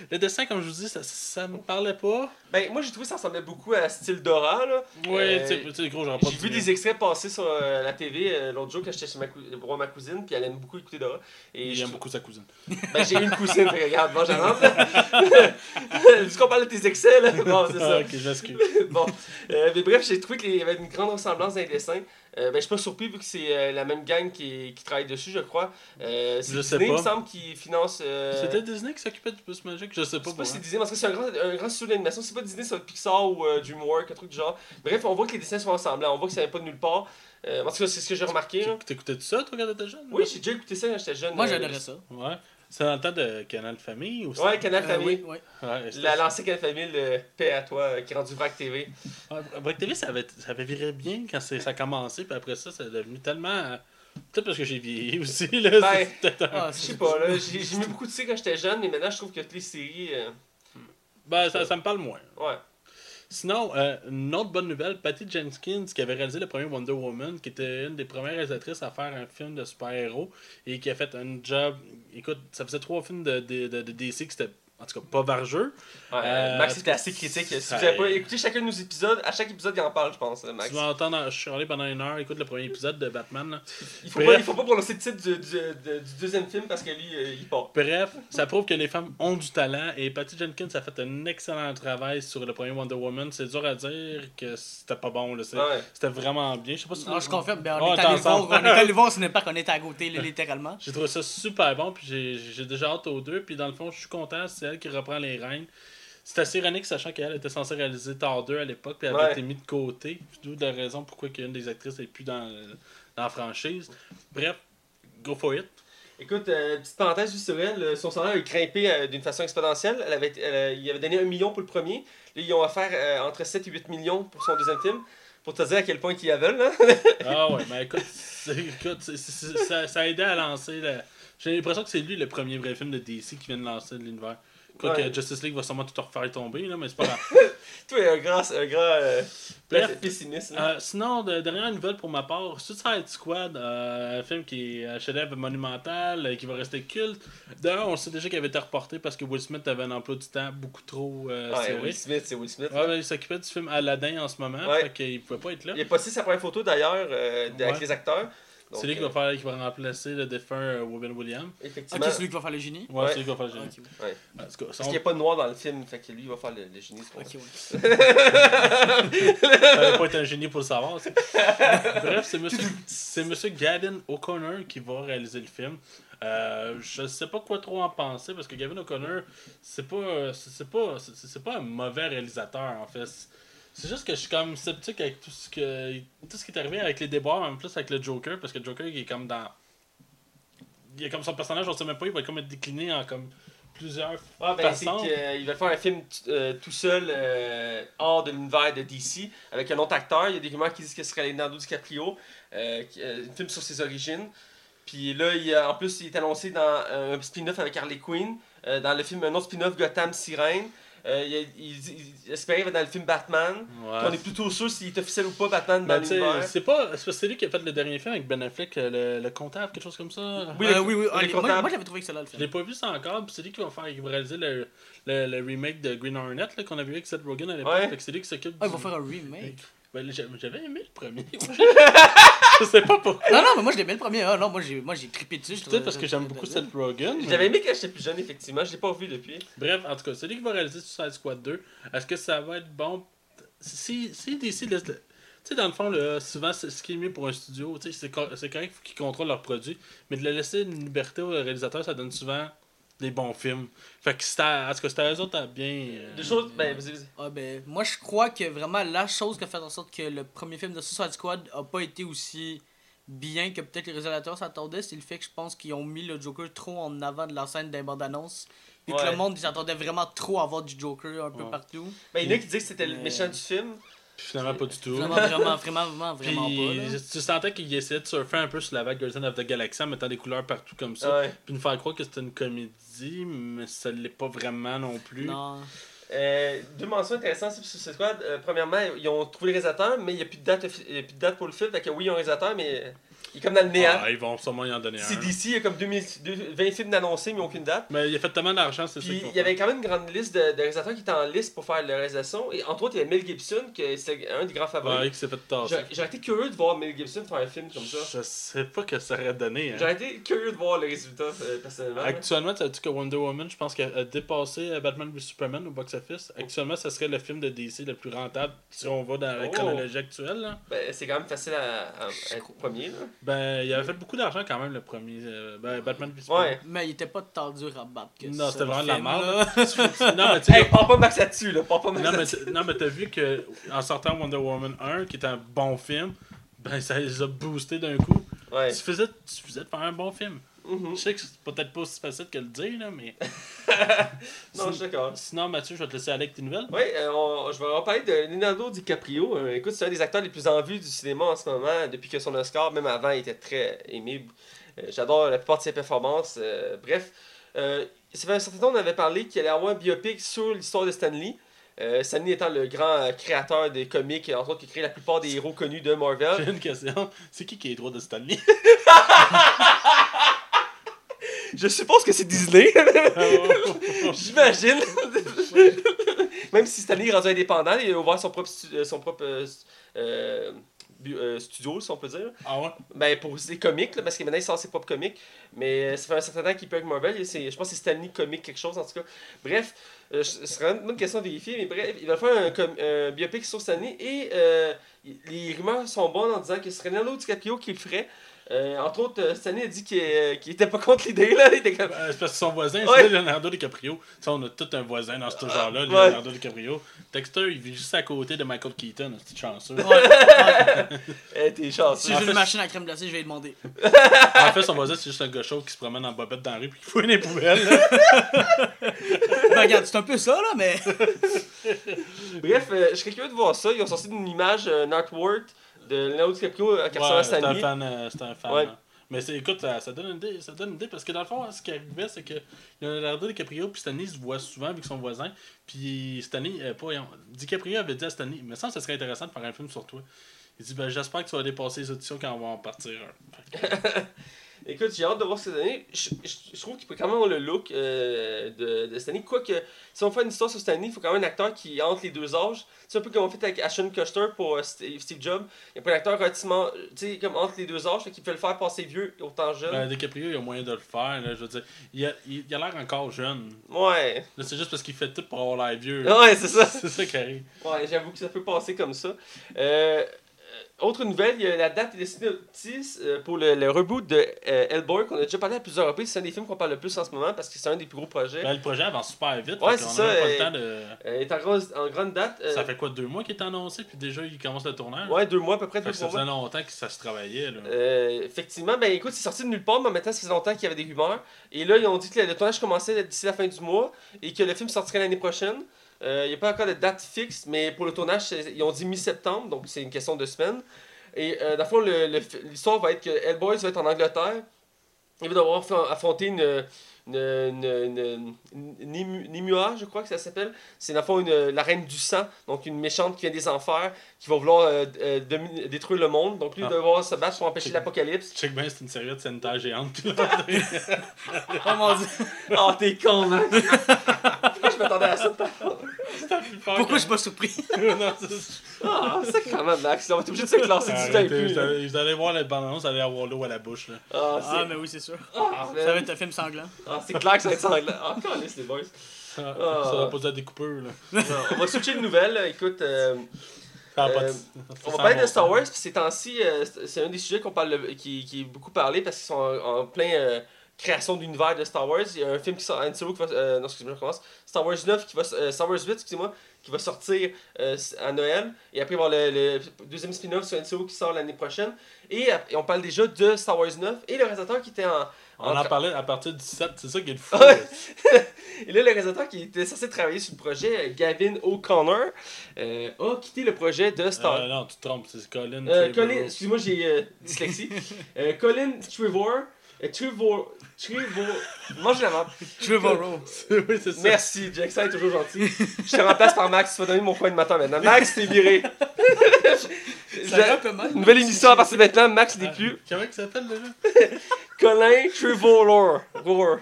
le dessin, comme je vous dis, ça, ça me parlait pas. Ben, moi j'ai trouvé que ça ressemblait beaucoup à style Dora. Là. Ouais, Euh, tu sais- gros, pas J'ai vu des extraits passer sur euh, la TV euh, l'autre jour quand j'étais chez ma, cou... voir ma cousine, puis elle aime beaucoup écouter Dora. Et Il je aime trou- beaucoup sa cousine. Ben, j'ai une cousine, que regarde, bon, j'en rentre. <laughs> Vu qu'on parle de tes excès, là. Bon, c'est ça. Ah, ok, j'excuse. <laughs> bon, euh, mais bref, j'ai trouvé qu'il y avait une grande ressemblance dans les dessins. Euh, ben, je suis pas surpris vu que c'est euh, la même gang qui, qui travaille dessus, je crois. Euh, c'est Je sais Disney, il me semble, qui finance. euh, C'était Disney qui s'occupait du bus magique, je sais Je pas. sais pas si c'est Disney, parce que c'est un grand, un grand studio d'animation. C'est pas Disney, c'est Pixar ou euh, DreamWorks, un truc du genre. Bref, on voit que les dessins sont ressemblants. On voit que ça vient pas de nulle part. Euh, en tout cas, c'est ce que j'ai remarqué. T'écoutais tout ça, toi, quand t'étais jeune? Oui, j'ai déjà écouté ça quand j'étais jeune. Moi euh, j'adorais ça. Ouais. C'est dans le temps de Canal Famille ou Ouais, Canal Euh, Famille. oui, La lancée Canal Famille, le paix à toi, euh, qui est rendu Vrac TV. Ouais, Break TV, ça avait, ça avait viré bien quand c'est- ça a commencé, puis après ça, c'est devenu tellement. euh, Peut-être parce que j'ai vieilli <laughs> aussi, là. Ben, Ah, Je sais pas, là, j'ai mis beaucoup de ça quand j'étais jeune, mais maintenant je trouve que toutes les séries. euh, Ben, ça, ça me parle moins. ouais. Sinon, euh, une autre bonne nouvelle, Patty Jenkins, qui avait réalisé le premier Wonder Woman, qui était une des premières réalisatrices à faire un film de super-héros, et qui a fait un job. Écoute, ça faisait trois films de, de, de, DC qui c'était, en tout cas, pas vargeux. Ouais, Euh, Max était assez critique. Si ça- vous avez pas écouté chacun de nos épisodes, à chaque épisode il en parle, je pense, euh, Max. Tu vas entendre chialer pendant une heure, écoute le premier épisode de Batman. là. Il faut, Bref. pas, il faut pas prononcer le titre du, du, de- du deuxième film parce que lui, euh, il part. Bref, ça prouve que les femmes ont du talent et Patty Jenkins a fait un excellent travail sur le premier Wonder Woman. C'est dur à dire que c'était pas bon. là. Ouais. C'était vraiment bien. Je sais pas si Non, je confirme. Ben, Oh, on, est allé voir, on est allé voir Cinépark, on était à côté, <laughs> littéralement. J'ai trouvé ça super bon, puis j'ai- j'ai déjà hâte aux deux. Puis dans le fond, je suis content, c'est elle qui reprend les rênes. C'est assez ironique, sachant qu'elle était censée réaliser Thor 2 à l'époque, puis elle avait été mise de côté. D'où la raison pourquoi qu'une des actrices n'est plus dans, la franchise. Bref, go for it. Écoute, euh, petite parenthèse juste sur elle, euh, son salaire a grimpé euh, d'une façon exponentielle. Elle avait, euh, il avait donné un million pour le premier. Là, ils ont offert entre 7 et 8 millions pour son deuxième film. Pour te dire à quel point ils la veulent, hein. Ah ouais, mais écoute, écoute ça, ça a aidé à lancer. le- J'ai l'impression que c'est lui le premier vrai film de DC qui vient de lancer de l'univers. Quoi Ouais. que Justice League va sûrement tout refaire tomber, là, mais c'est pas <laughs> grave. Toi, un grand, un grand euh, Bref. pessimiste. là. Euh, sinon, de, dernière nouvelle pour ma part, Suicide Squad, euh, un film qui est un chef-d'œuvre monumental, euh, qui va rester culte. D'ailleurs, on sait déjà qu'il avait été reporté parce que Will Smith avait un emploi du temps beaucoup trop ouais, serré. Will Smith, c'est Will Smith. Ouais, ben, il s'occupait du film Aladdin en ce moment, Ouais. fait qu'il pouvait pas être là. Il a posté sa première photo d'ailleurs avec les acteurs. C'est lui qui euh, va, faire, qui va remplacer le défunt euh, Robin Williams. Effectivement. Ok, c'est lui qui va faire le génie? Ouais, Ouais. c'est lui qui va faire le génie. Ouais. Cas, Parce qu'il n'y a pas de noir dans le film, fait que lui, il va faire le, le génie. pour Ok, ça. ouais. <laughs> Fallait pas être un génie pour le savoir. ça. <laughs> Bref, c'est monsieur, c'est monsieur Gavin O'Connor qui va réaliser le film. Euh, je sais pas quoi trop en penser parce que Gavin O'Connor, c'est pas, c'est c'est pas, c'est c'est pas un mauvais réalisateur en fait. C'est- juste que je suis comme sceptique avec tout ce que, tout ce qui est arrivé avec les déboires, en plus avec le Joker, parce que le Joker il est comme dans, il est comme son personnage, on sait même pas, il va comme être décliné en comme plusieurs Ah, ben, façons. qu'il va faire un film euh, tout seul euh, hors de l'univers de DC avec un autre acteur. Il y a des rumeurs qui disent que ce serait Leonardo DiCaprio, euh, euh, un film sur ses origines. Puis là, il, a- en plus, il est annoncé dans euh, un spin-off avec Harley Quinn, euh, dans le film, un autre spin-off Gotham Sirène. Euh, il, il, il- il espérait être dans le film Batman. Ouais. On est plutôt sûr s'il est officiel ou pas Batman Ben, dans c'est pas. C'est c'est lui qui a fait le dernier film avec Ben Affleck, le, le comptable, quelque chose comme ça. Oui, Euh, le- oui, oui. ah, les- moi, comptable. moi, j'avais trouvé que c'était là le Je film. l'ai pas vu ça encore, puis c'est lui qui va faire, il va réaliser le, le, le remake de Green Hornet là, qu'on avait vu avec Seth Rogen à l'époque. Ouais. C'est lui qui s'occupe Ah, ils du- vont faire un remake. Ben, j'a- j'avais aimé le premier. <laughs> je sais pas pourquoi. Non, non, mais moi, je l'ai aimé le premier. Ah, non, moi, j'ai moi, j'ai trippé dessus. je Peut-être trouvais- parce que j'aime beaucoup Seth Rogen. mais- J'avais aimé quand j'étais plus jeune, effectivement. Je l'ai pas revu depuis. Bref, en tout cas, c'est lui qui va réaliser Suicide Squad 2. Est-ce que ça va être bon? Si, si DC laisse le- Tu sais, dans le fond, là, souvent, c'est ce qui est mieux pour un studio, tu sais, c'est co- c'est correct faut qu'ils contrôlent leurs produits, mais de le laisser une liberté au réalisateur, ça donne souvent des bons films. Fait que c'était, en tout cas, c'était eux autres à bien. euh, Deux choses, ben, vas-y, vas-y. Ah ben, moi je crois que vraiment la chose qui a fait en sorte que le premier film de Suicide Squad a pas été aussi bien que peut-être les réalisateurs s'attendaient, c'est le fait que je pense qu'ils ont mis le Joker trop en avant de la scène d'un bande-annonce. Puis que le monde ils s'attendait vraiment trop à voir du Joker un peu Ouais. partout. Ben, il y en a qui disent que c'était le méchant du film. Puis finalement, pas du tout. Vraiment, vraiment, vraiment, vraiment, Puis pas. là. tu sentais qu'il essayait de surfer un peu sur la vague Guardians of the Galaxy en mettant des couleurs partout comme ça. Ouais. Puis nous faire croire que c'était une comédie, mais ça l'est pas vraiment non plus. Non. Euh, deux mentions intéressantes sur Suicide Squad. Euh, premièrement, ils ont trouvé le réalisateur, mais il n'y a, plus de date offi- il y a plus de date pour le film. Fait que oui, ils ont un réalisateur, mais euh, il est comme dans le néant. Ah, ils vont sûrement y en donner un. C'est DC, il y a comme 2000 deux- 20 films d'annoncés, mais aucune date. Mais il a fait tellement d'argent, c'est ça il y avait quand même une grande liste de, de réalisateurs qui étaient en liste pour faire la réalisation. Et entre autres, il y avait Mel Gibson, que c'est un des grands favoris. Ouais, qui s'est fait tasser. J'aurais été curieux de voir Mel Gibson faire un film comme ça. Je sais pas que ça aurait donné. Hein. J'aurais été curieux de voir le résultat, euh, personnellement. Actuellement, tu as dit que Wonder Woman, je pense qu'elle a dépassé euh, Batman vs Superman au box-office. Actuellement, ça serait le film de DC le plus rentable si on va dans la Oh. chronologie actuelle. Là. Ben, c'est quand même facile à, à- à être premier. Là. Ben, il avait fait beaucoup d'argent quand même le premier. euh, ben, Batman Superman. Ouais. Mais il était pas tant dur à battre que Non, c'était vraiment de la merde. non, mais tu sais, <laughs> Hey, pas Max là-dessus, là. Pas Max Non, mais, non, mais t'as vu que en sortant Wonder Woman 1, qui est un bon film, ben ça les a boostés d'un coup. Ouais. Il suffisait, il suffisait de faire un bon film. Mhm. Je sais que c'est peut-être pas aussi facile que le dire, là, mais. <laughs> Non, je suis d'accord. Sinon, Mathieu, je vais te laisser aller avec tes nouvelles. Oui, euh, on- je vais en parler de Leonardo DiCaprio. Euh, écoute, c'est un des acteurs les plus en vue du cinéma en ce moment, depuis que son Oscar, même avant, il était très aimé. Euh, J'adore la plupart de ses performances. Bref, ça fait un certain temps on avait parlé qu'il allait avoir un biopic sur l'histoire de Stanley. Euh, Stanley étant le grand créateur des comics, entre autres, qui crée la plupart des <laughs> héros connus de Marvel. J'ai une question. C'est qui qui est droit de Stanley <laughs> Je suppose que c'est Disney, <laughs> j'imagine. Même si Stanley est rendu indépendant, il a ouvert son propre, euh, son propre euh, euh, studio, si on peut dire. Ah ouais Ben, pour ses comics, là, parce que maintenant il sort ses propres comics. Mais ça fait un certain temps qu'il peut avec Marvel. Je pense que c'est Stanley Comics, quelque chose en tout cas. Bref, euh, ce serait une bonne question à vérifier. Mais bref, il va faire un, biopic sur Stanley. Et euh, les rumeurs sont bonnes en disant que ce serait Leonardo DiCaprio qui le ferait. Euh, entre autres, euh, Stanley a dit qu'il euh, qu'il était pas contre l'idée. là. Il était comme. Ben, C'est parce que son voisin, Ouais. c'est Leonardo DiCaprio. Ça, on a tout un voisin dans ce genre-là, ouais. Leonardo DiCaprio. Dexter, il vit juste à côté de Michael Keaton, c'est chanceux. Ouais, ouais. <laughs> Eh, t'es Si chanceux. j'ai En fait, une machine à crème glacée, je vais lui demander. <laughs> En fait, son voisin, c'est juste un gars chauve qui se promène en bobette dans la rue puis qui fouille les poubelles. <laughs> Ben, regarde, c'est un peu ça, là, mais. Bref, euh, je serais curieux de voir ça. Ils ont sorti une image, euh, un artwork de Leonardo DiCaprio qui ressemble à Ouais, c'est un Stanley. fan. euh, c'est un fan Ouais. hein. Mais écoute, ça, ça donne une idée, ça donne une idée parce que dans le fond, ce qui arrivait, c'est que Leonardo DiCaprio puis Stanley se voient souvent avec son voisin. Puis Stanley, euh, pas, DiCaprio avait dit à Stanley, mais ça, ça serait intéressant de faire un film sur toi. Il dit, ben, j'espère que tu vas dépasser les auditions quand on va en partir. <laughs> Écoute, j'ai hâte de voir ce que ça donne. Je, je- je trouve qu'il peut quand même avoir le look euh, de, de Stanley. Quoique, si on fait une histoire sur Stanley, il faut quand même un acteur qui entre les deux âges. C'est un peu comme on fait avec Ashton Kutcher pour euh, Steve Steve Jobs. Il n'y a pas un acteur relativement, tu sais, comme entre les deux âges, qu'il peut le faire passer vieux et autant jeune. ben, DiCaprio, il y a moyen de le faire. Là, je veux dire, il a, il, il a l'air encore jeune. Ouais. Là, c'est juste parce qu'il fait tout pour avoir l'air vieux. Ouais, c'est ça. <laughs> c'est ça qui arrive. Ouais, j'avoue que ça peut passer comme ça. Euh, autre nouvelle, il y a la date est destinée euh, pour le, le reboot de euh, Hellboy qu'on a déjà parlé à plusieurs reprises. C'est un des films qu'on parle le plus en ce moment parce que c'est un des plus gros projets. Ben, le projet avance super vite. Ouais, c'est ça, même pas euh, le temps de... Euh, il est en, gros- en grande date. euh, Ça fait quoi, deux mois qu'il est annoncé, puis déjà il commence le tournage? Ouais, deux mois à peu près, deux ça mois. faisait longtemps que ça se travaillait. Là. Euh, effectivement, ben écoute, c'est sorti de nulle part, mais maintenant ça faisait longtemps qu'il y avait des rumeurs. Et là, ils ont dit que le, le tournage commençait d'ici la fin du mois et que le film sortirait l'année prochaine. Euh, Il n'y a pas encore de date fixe, mais pour le tournage, ils ont dit mi-septembre, donc c'est une question de semaines. Et euh, dans le fond, l'histoire va être que Hellboy va être en Angleterre. Il va devoir affronter une. une, une, une- une- Nimu- Nimua, je crois que ça s'appelle. C'est dans le fond une, la reine du sang, donc une méchante qui vient des enfers, qui va vouloir euh, euh, détruire le monde. Donc lui, il Ah. va devoir se battre pour empêcher l'apocalypse. Check bien, c'est une serviette sanitaire géante. <laughs> <laughs> Oh mon dieu. Oh, t'es con, man! <laughs> Pourquoi je m'attendais à ça? Pourquoi je suis pas surpris? <laughs> non, c'est- Ah, c'est quand même, Max. On va être obligé de se classer du temps et plus. vous, là. allez, vous allez voir la bande-annonce, vous allez avoir l'eau à la bouche. Là. Ah, Ah, mais oui, c'est sûr. ah, Ça va être un film sanglant. Ah, c'est clair que ça va être sanglant. Ah, calisse, les boys. Ça, Ah. ça va pas être des coupeurs. Là. Non, on va switcher de nouvelle. là. Écoute, euh, Euh, on va parler de Star. Wars. Puis ces temps-ci, euh, c'est c'est un des sujets qu'on parle le- qui, qui est beaucoup parlé parce qu'ils sont en, en plein euh, création d'univers de Star Wars. Il y a un film qui sort, Han Solo qui va, euh, non, excusez-moi, je recommence. Star Wars 9 qui va, euh, Star Wars 8, excusez-moi, qui va sortir euh, à Noël. Et après, il va y avoir le, le deuxième spin-off sur Solo qui sort l'année prochaine. Et, euh, et on parle déjà de Star Wars 9 et le réalisateur qui était en, On en parlait à partir du 7, c'est ça qui est le fou. <laughs> Et là, le réalisateur qui était censé travailler sur le projet, Gavin O'Connor, a quitté le projet de Star Euh, non, tu te trompes, c'est Colin. Colin, excuse-moi, j'ai dyslexie. <laughs> Colin Trevor. Euh, Trevor. Trevor. Mange la map. Trevorrow. oui, c'est ça. Merci, Jack, ça est toujours gentil. Je te remplace par Max, tu vas donner mon coin de matin maintenant. Max, t'es viré. <laughs> Ça un peu mal. Nouvelle émission à partir de maintenant, Max n'est Ah, plus. Comment il s'appelle déjà? <laughs> Colin Trevor. Roar.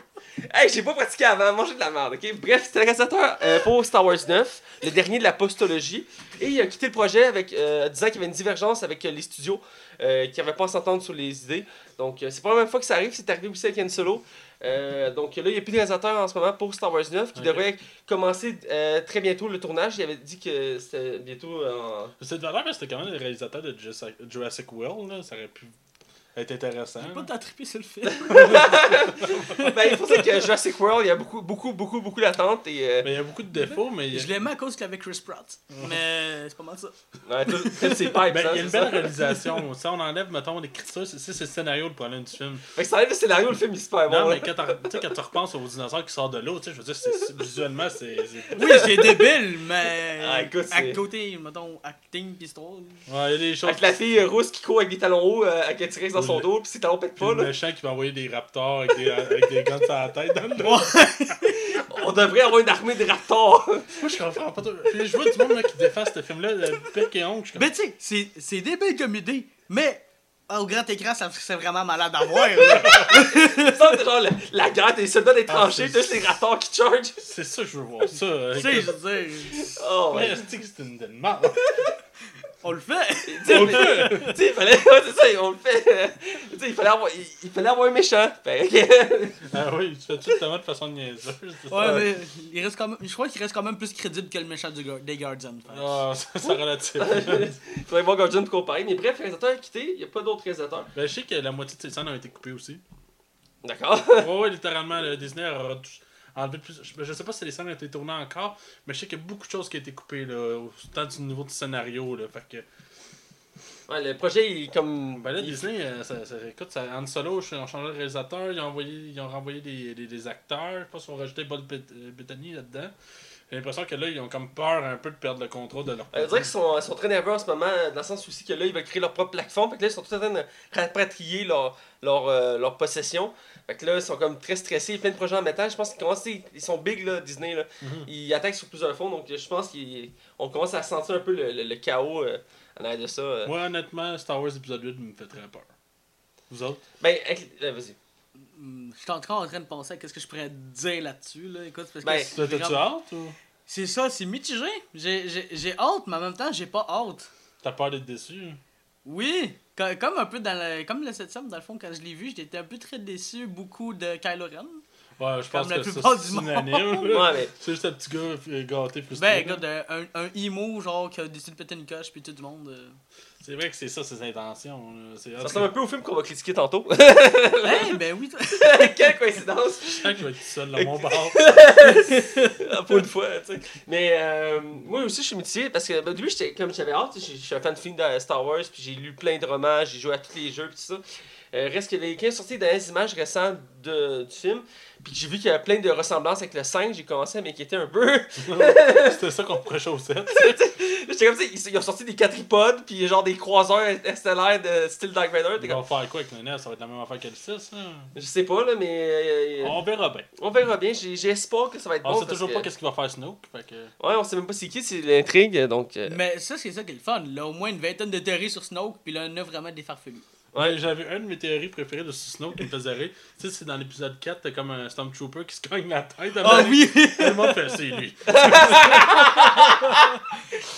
Hey, j'ai pas pratiqué avant, manger de la merde, ok? Bref, c'était le réalisateur euh, pour Star Wars 9, le dernier de la postologie. Et il a quitté le projet avec, euh, disant qu'il y avait une divergence avec euh, les studios qui n'avaient pas à s'entendre sur les idées. Donc, c'est pas la même fois que ça arrive, c'est arrivé aussi avec Han Solo. Donc là, il n'y a plus de réalisateur en ce moment pour Star Wars 9 qui devrait commencer très bientôt le tournage. Il avait dit que c'était bientôt en. Cette valeur, c'était quand même le réalisateur de Jurassic Jurassic World, là. ça aurait pu être intéressant. J'ai pas tant trippé sur le film. <laughs> ben, il faut dire que Jurassic World, il y a beaucoup, beaucoup, beaucoup, beaucoup d'attentes. Et, euh, Mais il y a beaucoup de défauts, mais y Je l'aimais à cause qu'il avait Chris Pratt. Mais c'est pas mal ça. ouais, c'est pipes, ben, hein, il y a une ça? belle réalisation. si on enlève, mettons, l'écriture, c'est c'est le scénario le problème du film. Fait que ça enlève le scénario, le film il est super bon. non, mais quand, quand tu repenses aux dinosaures qui sortent de l'eau, je veux dire, c'est- visuellement, c'est. Oui, c'est débile, mais. Ah, écoute, à côté, mettons, acting pis histoire. Ouais, il y a des choses. Avec la fille euh, rousse qui court avec des talons hauts, euh, avec un T-Rex dans son Le- dos, pas, le là. méchant qui va envoyer des raptors avec des, avec des guns sur la tête dans le dos. Ouais. <laughs> On devrait avoir une armée de raptors. Moi, je comprends pas. je vois du monde là, qui défend ce film-là, le bec et comme. Mais tu sais, c'est- débile comme idée, mais au grand écran, ça c'est vraiment malade à voir. <laughs> ça, c'est genre la, la guerre, t'es soldats des Ah, tranchées, juste les raptors qui chargent. C'est ça, je veux voir ça. tu sais, je veux dire, Oh, Ouais, ouais. c'est que c'est une merde. On le fait. <laughs> Tu sais, mais- tu sais, il fallait. <laughs> ouais, c'est ça, on le fait. Tu sais, il fallait avoir, il, il fallait avoir un méchant. Fait que- <laughs> Ah oui, tu fais tout tellement de façon niaiseuse. c'est ça? Ouais, mais il reste quand même, je crois qu'il reste quand même plus crédible que le méchant du des Guardians. fait. Ah, ça, ça relative. Il faudrait voir Guardian pour comparer. Mais bref, le réalisateur a quitté, il n'y a pas d'autres réalisateurs. Ben, je sais que la moitié de ces scènes ont été coupées aussi. D'accord. Ouais, ouais, littéralement, le Disney a retouché- enlevé plus. Je, je sais pas si les scènes ont été tournées encore, mais je sais qu'il y a beaucoup de choses qui ont été coupées, là, autant du niveau du scénario, là. Fait que. Ouais, le projet, il comme. Ben là, il- Disney, euh, ça, ça- écoute, ça, Han Solo, ils ont changé le réalisateur, ils ont, envoyé, ils ont renvoyé des, des, des acteurs, je pense qu'ils ont rajouté Bob euh, Bettany là-dedans. J'ai l'impression que là, ils ont comme peur un peu de perdre le contrôle de leur Euh, Je dirais qu'ils sont, ils sont très nerveux en ce moment, euh, dans le sens aussi que là, ils veulent créer leur propre plateforme. Fait que là, ils sont tout en train de rapatrier leur, leur, euh, leur possession. Fait que là, ils sont comme très stressés. Il y a plein de projets en métal. Je pense qu'ils commencent, ils ils sont big, là, Disney. Là. Mhm. Ils attaquent sur plusieurs fonds. Donc, je pense qu'on commence à sentir un peu le, le- le chaos euh, en arrière de ça. euh. Moi, honnêtement, Star Wars épisode 8 me fait très peur. Vous autres? Ben, euh, vas-y. Hmm, Je suis encore en train de penser à qu'est-ce que je pourrais dire là-dessus. Là. Écoute, parce que Ben, c'est Toi, t'as-tu hâte ou? C'est ça, c'est mitigé. J'ai- J'ai j'ai hâte, mais en même temps, j'ai pas hâte. t'as peur d'être déçu? Oui, co- comme un peu dans le, comme le 7 dans le fond, quand je l'ai vu, j'étais un peu très déçu, beaucoup de Kylo Ren. Ouais, je pense Comme la que plupart c'est du monde. unanime. Ouais, mais. C'est juste un petit gars euh, gâté, frustré. Ben, regarde, un, un emo, genre, qui a décidé de péter une coche, puis tout le monde. euh. C'est vrai que c'est ça, ses intentions. là. C'est Ça ressemble un peu au film qu'on va critiquer tantôt. Hey, <laughs> ben oui, toi. <laughs> Quelle coïncidence! Je qui va être tout seul dans mon <laughs> bar. Pour une fois, tu sais. Mais euh, moi aussi, je suis mitigé parce que ben, au début, j'étais comme j'avais hâte. tu sais, Je je suis un fan de films de Star Wars, puis j'ai lu plein de romans, j'ai joué à tous les jeux, puis tout ça. Euh, reste que 15 sorties des images récentes de, du film, puis j'ai vu qu'il y avait plein de ressemblances avec le 5, j'ai commencé à m'inquiéter un peu. <laughs> C'était ça qu'on pourrait chaussette. <laughs> J'étais comme ça, ils, ils ont sorti des quadripodes, puis genre des croiseurs stellaires de style Dark Vader. Comme, vont faire quoi avec le NES Ça va être la même affaire que le 6. Hein? je sais pas, là, mais euh, On verra bien. on verra bien. J'ai espoir que ça va être On bon. sait parce toujours que- pas qu'est-ce qu'il va faire Snoke. Fait que... Ouais, on sait même pas c'est qui, c'est l'intrigue, donc. euh, Mais ça, c'est ça qui est le fun. Là, au moins une vingtaine de théories sur Snoke, puis là, un œuf vraiment défarfelu. Ouais, j'avais une de mes théories préférées de Snoke qui me faisait rire. Tu sais, c'est dans l'épisode 4, t'as comme un Stormtrooper qui se cogne la tête. Ah oui! Tout le monde fait, c'est lui. <laughs>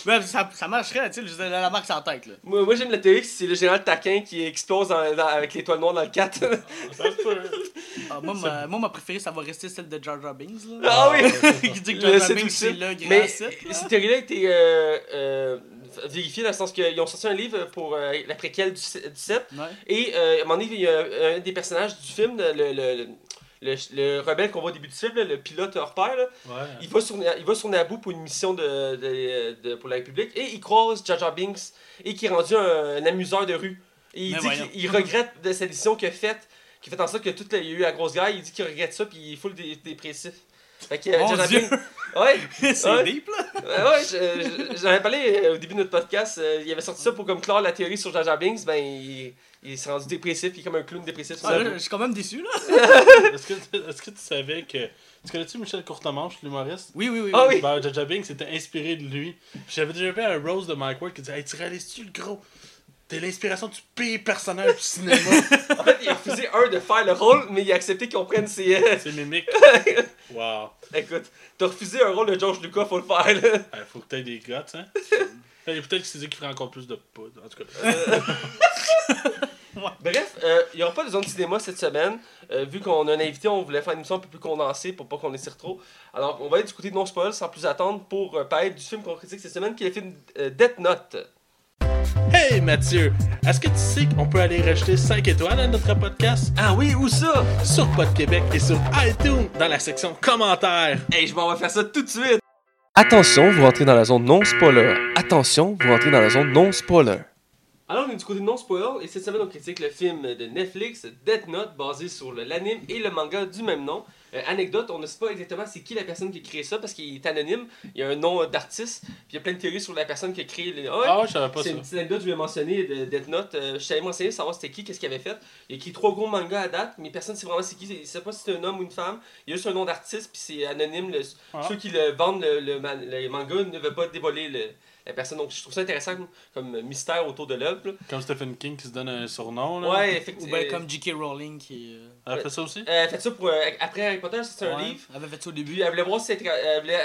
Ben, ça, ça marcherait, tu sais, la marque sans tête, là. Moi, moi, j'aime la théorie que c'est le général taquin qui explose dans- dans- avec l'étoile noire dans le 4. Ça se peut. Ah, moi, ma, moi, ma préférée, ça va rester celle de Jar Jar Binks, là. ah oui! <laughs> qui dit que Le Jar Jar Binks, aussi. c'est le grand Mais cette théorie-là a été euh, euh, vérifiée dans le sens qu'ils ont sorti un livre pour euh, la préquelle du, du 7. Ouais. Et euh, à un moment donné, il y a un des personnages du film, le, le, le, le- le rebelle qu'on voit au début du film, là, le pilote hors pair, là, Ouais. il, va sur, il va sur Naboo pour une mission de, de, de- pour la République et il croise Jar Jar Binks et qui est rendu un, un amuseur de rue. Et il Mais dit qu'il il regrette de cette décision qu'il a faite, qui fait en sorte que tout il y a eu la grosse guerre, il dit qu'il regrette ça puis il est full dé- dépressif. Fait que, euh, Mon Jar Jar Dieu. Binks- Ouais, <laughs> c'est Ouais. deep, là. ouais, je- je- j'en avais parlé euh, au début de notre podcast. euh, il avait sorti ça pour comme clore la théorie sur Jar Binks. Ben, il, il s'est rendu dépressif, il est comme un clown dépressif. sur Ah, là, je suis quand même déçu, là. <laughs> Est-ce que, est-ce que tu savais que. Tu connais-tu Michel Courtemanche, l'humoriste? Oui, oui, oui. Ah oui. Ben, Jar Binks était inspiré de lui. J'avais déjà vu un Rose de Mike Ward qui disait Hey, tu réalises-tu le gros T'es l'inspiration du pire personnage du cinéma. <laughs> En fait, il a refusé un de faire le rôle, mais il a accepté qu'on prenne ses. euh, <laughs> C'est mimique. <laughs> Wow. Écoute, t'as refusé un rôle de George Lucas, faut le faire là. Il faut que t'aies des guts, hein. Et peut-être qu'il s'est dit qu'il ferait encore plus de poudre. En tout cas. Bref, euh, il n'y aura pas de zone cinéma cette semaine. Euh, vu qu'on a un invité, on voulait faire une émission un peu plus condensée pour pas qu'on étire trop. Alors, on va être du côté de non spoil sans plus attendre pour euh, parler du film qu'on critique cette semaine qui est le film euh, Death Note. Hey Mathieu, est-ce que tu sais qu'on peut aller rajouter 5 étoiles à notre podcast? Ah oui, où ça? Sur Pod Québec et sur iTunes dans la section commentaires? Hey, je m'en vais faire ça tout de suite. Attention, vous rentrez dans la zone non spoiler. Attention, vous rentrez dans la zone non spoiler. Alors, on est du côté de non spoiler et cette semaine, on critique le film de Netflix Death Note basé sur l'anime et le manga du même nom. Euh, anecdote, on ne sait pas exactement c'est qui la personne qui a créé ça parce qu'il est anonyme. Il y a un nom euh, d'artiste, puis il y a plein de théories sur la personne qui a créé. Les... Ah Ah ouais, je savais pas c'est une petite anecdote que je vais mentionner de Death Note. Euh, je savais mentionner savoir c'était qui, qu'est-ce qu'il avait fait. Il a écrit trois gros mangas à date, mais personne ne sait vraiment c'est qui. Il ne sait pas si c'est un homme ou une femme. Il y a juste un nom d'artiste, puis c'est anonyme. Le- Ah. Ceux qui le vendent le, le, man- le manga ne veulent pas dévoiler le- la personne. Donc je trouve ça intéressant comme, comme mystère autour de l'œuvre. là. Comme Stephen King qui se donne un surnom. Là. Ouais, Ou effectivement. bien comme J.K. Rowling qui. euh, Elle a fait ça aussi? Elle a fait ça pour. euh, après Harry Potter, c'est un ouais, livre. Elle avait fait ça au début. Puis elle voulait voir si elle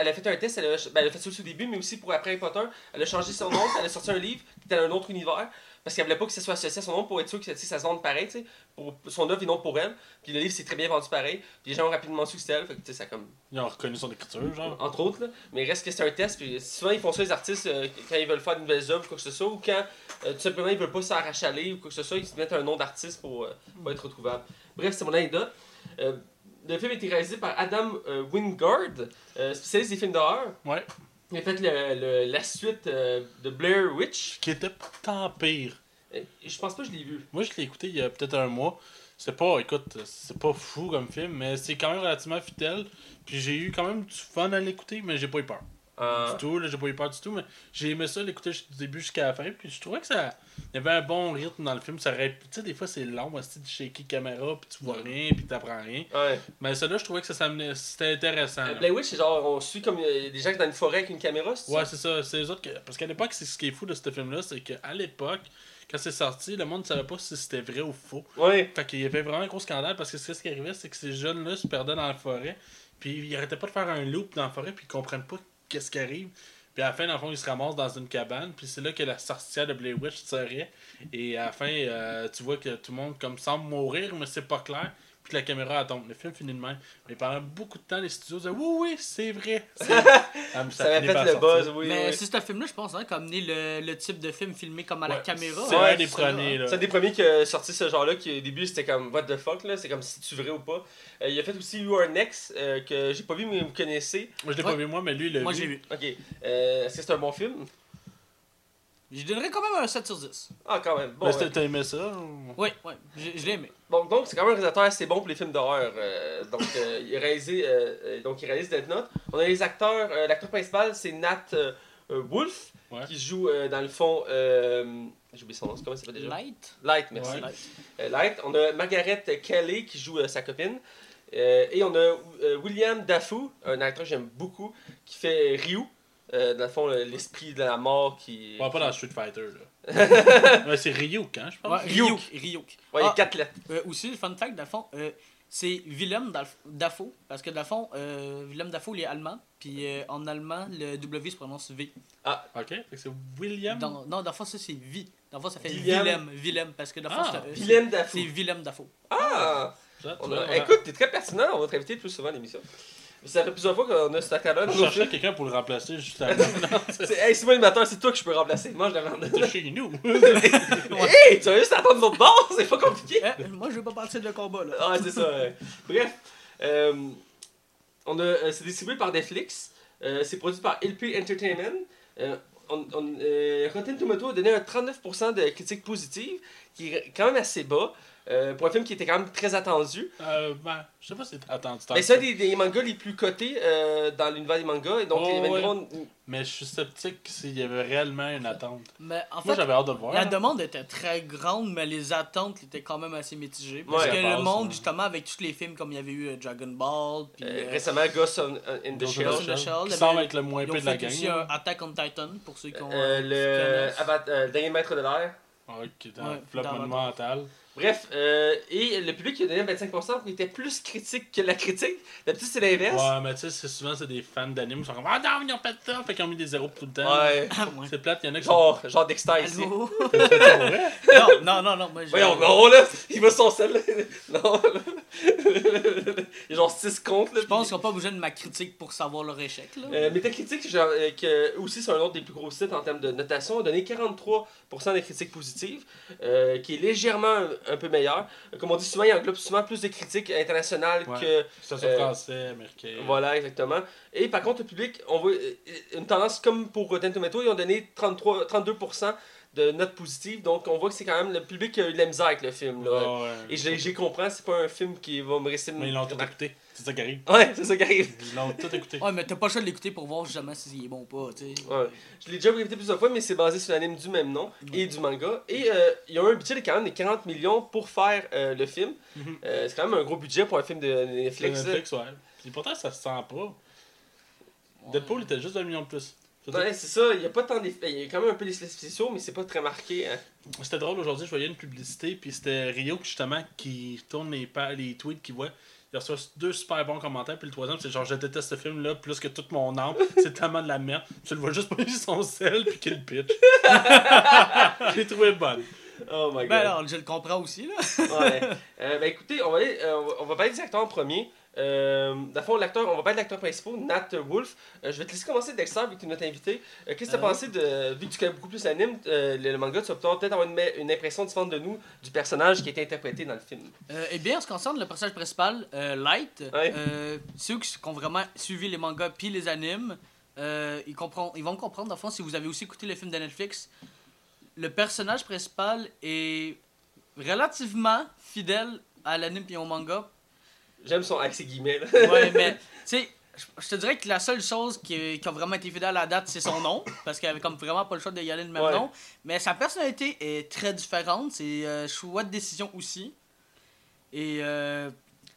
a fait un test, elle a, ben, elle a fait ça aussi au début, mais aussi pour après Harry Potter. Elle a changé son nom, elle a sorti un livre qui était dans un autre univers. Parce qu'elle voulait pas que ça soit associé à son nom pour être sûr que ça se vende pareil, tu sais, pour son œuvre et non pour elle. Puis le livre s'est très bien vendu pareil. Puis les gens ont rapidement su que c'était elle, fait que ça comme. Ils ont reconnu son écriture, genre. Entre autres, là. Mais reste que c'est un test. Puis souvent, ils font ça, les artistes, euh, quand ils veulent faire de nouvelles œuvres ou quoi que ce soit, ou quand euh, tout simplement ils veulent pas s'arrachaler ou quoi que ce soit, ils se mettent un nom d'artiste pour, euh, pour être retrouvable. Bref, c'est mon anecdote. Euh, le film a été réalisé par Adam Wingard, spécialiste des films d'horreur. Ouais. Il a fait le- le- la suite euh, de Blair Witch. Qui était tant pire. Euh, Je pense pas que je l'ai vu. Moi, je l'ai écouté il y a peut-être un mois. C'est pas, écoute, c'est pas fou comme film, mais c'est quand même relativement fidèle. Puis j'ai eu quand même du fun à l'écouter, mais j'ai pas eu peur. Euh, Du tout, là, j'ai pas eu peur du tout, mais j'ai aimé ça l'écouter du début jusqu'à la fin. Puis je trouvais que ça. Il y avait un bon rythme dans le film. Ça aurait... Tu sais, des fois c'est long, c'est de shaky caméra, puis tu vois rien, puis t'apprends rien. ouais. Mais ça là, je trouvais que ça s'amenait. C'était intéressant. Euh. Blair Witch, c'est genre, on suit comme euh, des gens qui sont dans une forêt avec une caméra, c'est ça? Ouais, c'est ça. C'est les autres que... Parce qu'à l'époque, c'est ce qui est fou de ce film-là, c'est qu'à l'époque, quand c'est sorti, le monde ne savait pas si c'était vrai ou faux. Ouais. Fait qu'il y avait vraiment un gros scandale parce que ce qui arrivait, c'est que ces jeunes-là se perdaient dans la forêt, puis ils arrêtaient pas de faire un loop dans la forêt, puis ils comprennent pas qu'est-ce qui arrive. Puis à la fin, dans le fond, ils se ramassent dans une cabane, puis c'est là que la sorcière de Blair Witch serait. Et à la fin, euh, tu vois que tout le monde comme semble mourir, mais c'est pas clair. Puis que la caméra elle tombe. Le film finit de même. Mais pendant beaucoup de temps, les studios disaient Oui, oui, c'est vrai. <laughs> C'est- Ah, Ça avait fait le sortir. buzz, oui. mais oui. c'est ce film-là, je pense, hein, qui a amené le, le type de film filmé comme à la caméra. C'est hein, un des ça, là, premiers. hein. Là. C'est un des premiers qui a sorti ce genre-là, qui au début c'était comme What the fuck, là, c'est comme si tu vrai ou pas. Euh, il a fait aussi You Are Next, euh, que j'ai pas vu, mais vous connaissez. Moi, je l'ai Ouais. pas vu, moi, mais lui, il l'a Moi, vu. j'ai vu. Ok. Euh, Est-ce que c'est un bon film? Je donnerais quand même un 7 sur 10. Ah, quand même. Bon, Mais ouais. t'as aimé ça? Ou- Oui, oui, je, je l'ai aimé. Bon, donc c'est quand même un réalisateur assez bon pour les films d'horreur. euh, donc euh, il a réalisé, euh, euh, donc il réalise Death Note. On a les acteurs, euh, l'acteur principal c'est Nat Wolf Ouais. qui joue euh, dans le fond. Euh, J'ai oublié son nom, comment ça s'appelle déjà? Light. Light, merci. Ouais. Light. Euh, Light. On a Margaret Kelly qui joue euh, sa copine. Euh, et on a euh, William Dafoe, un acteur que j'aime beaucoup, qui fait Ryu. Euh, dans le fond, le- l'esprit de la mort qui. Ouais, pas dans Street Fighter, là. <laughs> ouais, c'est Ryuk, hein, je pense. Ouais, Ryuk. Ryuk. Ouais, il y a Ah, quatre lettres. euh, aussi, le fun fact, dans le fond, euh, c'est Willem Daf- Dafoe. Parce que dans le fond, euh, Willem Dafoe, il est allemand. Puis euh, en allemand, le W se prononce V. Ok, fait que c'est William? Dans, non, dans le fond, ça c'est V. Dans le fond, ça fait Willem. Willem. Willem. Parce que dans le fond, Ah, c'est. Willem C'est Dafoe. Willem Dafoe. Ah! Ça, tu On vois, a- ouais. Écoute, t'es très pertinent, on va te inviter plus souvent à l'émission. Ça fait plusieurs fois qu'on a cet acteur-là. Je cherchais quelqu'un pour le remplacer juste avant. <laughs> C'est hey, c'est moi l'animateur, c'est toi que je peux remplacer. Mange la merde. c'est chez nous. <laughs> hey, tu vas juste attendre l'autre bord, c'est pas compliqué. Eh, moi, je veux pas partir de combat, là. Ah, c'est ça. ouais. Bref, euh, on a, euh, c'est distribué par Netflix. Euh, c'est produit par LP Entertainment. Euh, on, on, euh, Rotten Tomato a donné un 39% de critiques positives, qui est quand même assez bas. Euh, pour un film qui était quand même très attendu. Euh, ben, je sais pas si c'est attendu. Mais c'est un ça. des, des mangas les plus cotés euh, dans l'univers des mangas. Et donc, Oh, il y avait une ouais. grande- Mais je suis sceptique s'il y avait réellement une attente. Mais en Moi, fait, j'avais hâte de le voir. La demande était très grande, mais les attentes étaient quand même assez mitigées. Parce Ouais. que le monde, ouais. justement, avec tous les films comme il y avait eu euh, Dragon Ball, puis euh, euh, récemment, Ghost on- in the Ghost Shell. the Ghost in the Shell, Shell, Qui il y semble être le moins peu de la gang. aussi là. un Attack on Titan, pour ceux qui ont... Euh, euh, le euh, Dernier Maître de l'air. Est Ouais, un flop dans- monumental. Bref, euh, et le public qui a donné 25% qui était plus critique que la critique. D'habitude, c'est l'inverse. Ouais, mais tu sais, c'est souvent c'est des fans d'anime qui sont comme Ah non, ils ont fait ça, fait qu'ils ont mis des zéros tout le temps. Ouais. Ah, ouais. C'est plate, il y en a qui sont. Genre, genre Dexter ici. <laughs> Pas non, non, non, non, moi, je... Voyons, gros là, il va son sel. <laughs> Non. Genre 6 comptes là. Je pense qu'on n'a pas besoin de ma critique pour savoir leur échec, là. Euh, Metacritic, genre, euh, que aussi c'est un autre des plus gros sites en termes de notation, a donné 43% de critiques positives, euh, qui est légèrement un, peu meilleur. Comme on dit souvent, il englobe souvent plus de critiques internationales Ouais. que ce soit Euh, français, américain. Voilà, exactement. Et par contre, le public, on voit euh, une tendance comme pour Rotten Tomato, ils ont donné 33, 32% de notes positives. Donc, on voit que c'est quand même le public qui a eu de la misère avec le film. Là. Ouais, ouais. Et j'ai compris, c'est pas un film qui va me rester. Mais ils l'ont écouté. C'est ça qui arrive. Ouais, c'est ça qui arrive. Ils l'ont tout écouté. Ouais, mais t'as pas le choix de l'écouter pour voir jamais s'il est bon ou pas, tu sais. Ouais. Je l'ai déjà répété plusieurs fois, mais c'est basé sur l'anime du même nom et du manga. Et euh, il y a eu un budget de quand même de 40 millions pour faire euh, le film. Mhm. Euh, c'est quand même un gros budget pour un film de C'est Netflix. là. Netflix, ouais. Puis pourtant, ça se sent pas. Deadpool était juste un million de plus. Ouais, c'est ça. Il y a pas tant d'effets. Il y a quand même un peu d'effets spéciaux, mais c'est pas très marqué. hein. C'était drôle aujourd'hui, je voyais une publicité, puis c'était Rio justement qui tourne les, les tweets qu'il voit. Il reçoit deux super bons commentaires, puis le troisième, c'est genre je déteste ce film-là plus que toute mon âme, <laughs> c'est tellement de la merde. Tu le vois juste pas son sel, puis qu'il pitch. <laughs> je l'ai trouvé bonne. Oh my god. Ben alors, je le comprends aussi, là. Ouais. <laughs> Euh, ben écoutez, on va, aller, euh, on va- on va parler des acteurs en premier. Euh, dans le fond, l'acteur, on va parler de l'acteur principal, Nat Wolf. Euh, je vais te laisser commencer Dexter, vu que tu es notre invité. Euh, Qu'est-ce que tu as Euh, pensé de. Vu que tu connais beaucoup plus l'anime, le, le manga, tu vas peut-être avoir une, une impression différente de nous du personnage qui a été interprété dans le film. Eh bien, en ce qui concerne le personnage principal, Light, Ouais. ceux qui, ont vraiment suivi les mangas puis les animes, ils, ils vont comprendre, dans le fond, si vous avez aussi écouté les films de Netflix, le personnage principal est relativement fidèle à l'anime et au manga. J'aime son ses guillemets. Là. Ouais, <laughs> mais, tu sais, je- te dirais que la seule chose qui, qui a vraiment été fidèle à la date, c'est son nom, parce qu'il avait comme vraiment pas le choix de y aller le même Ouais. nom. Mais sa personnalité est très différente, c'est euh, choix de décision aussi. Et euh,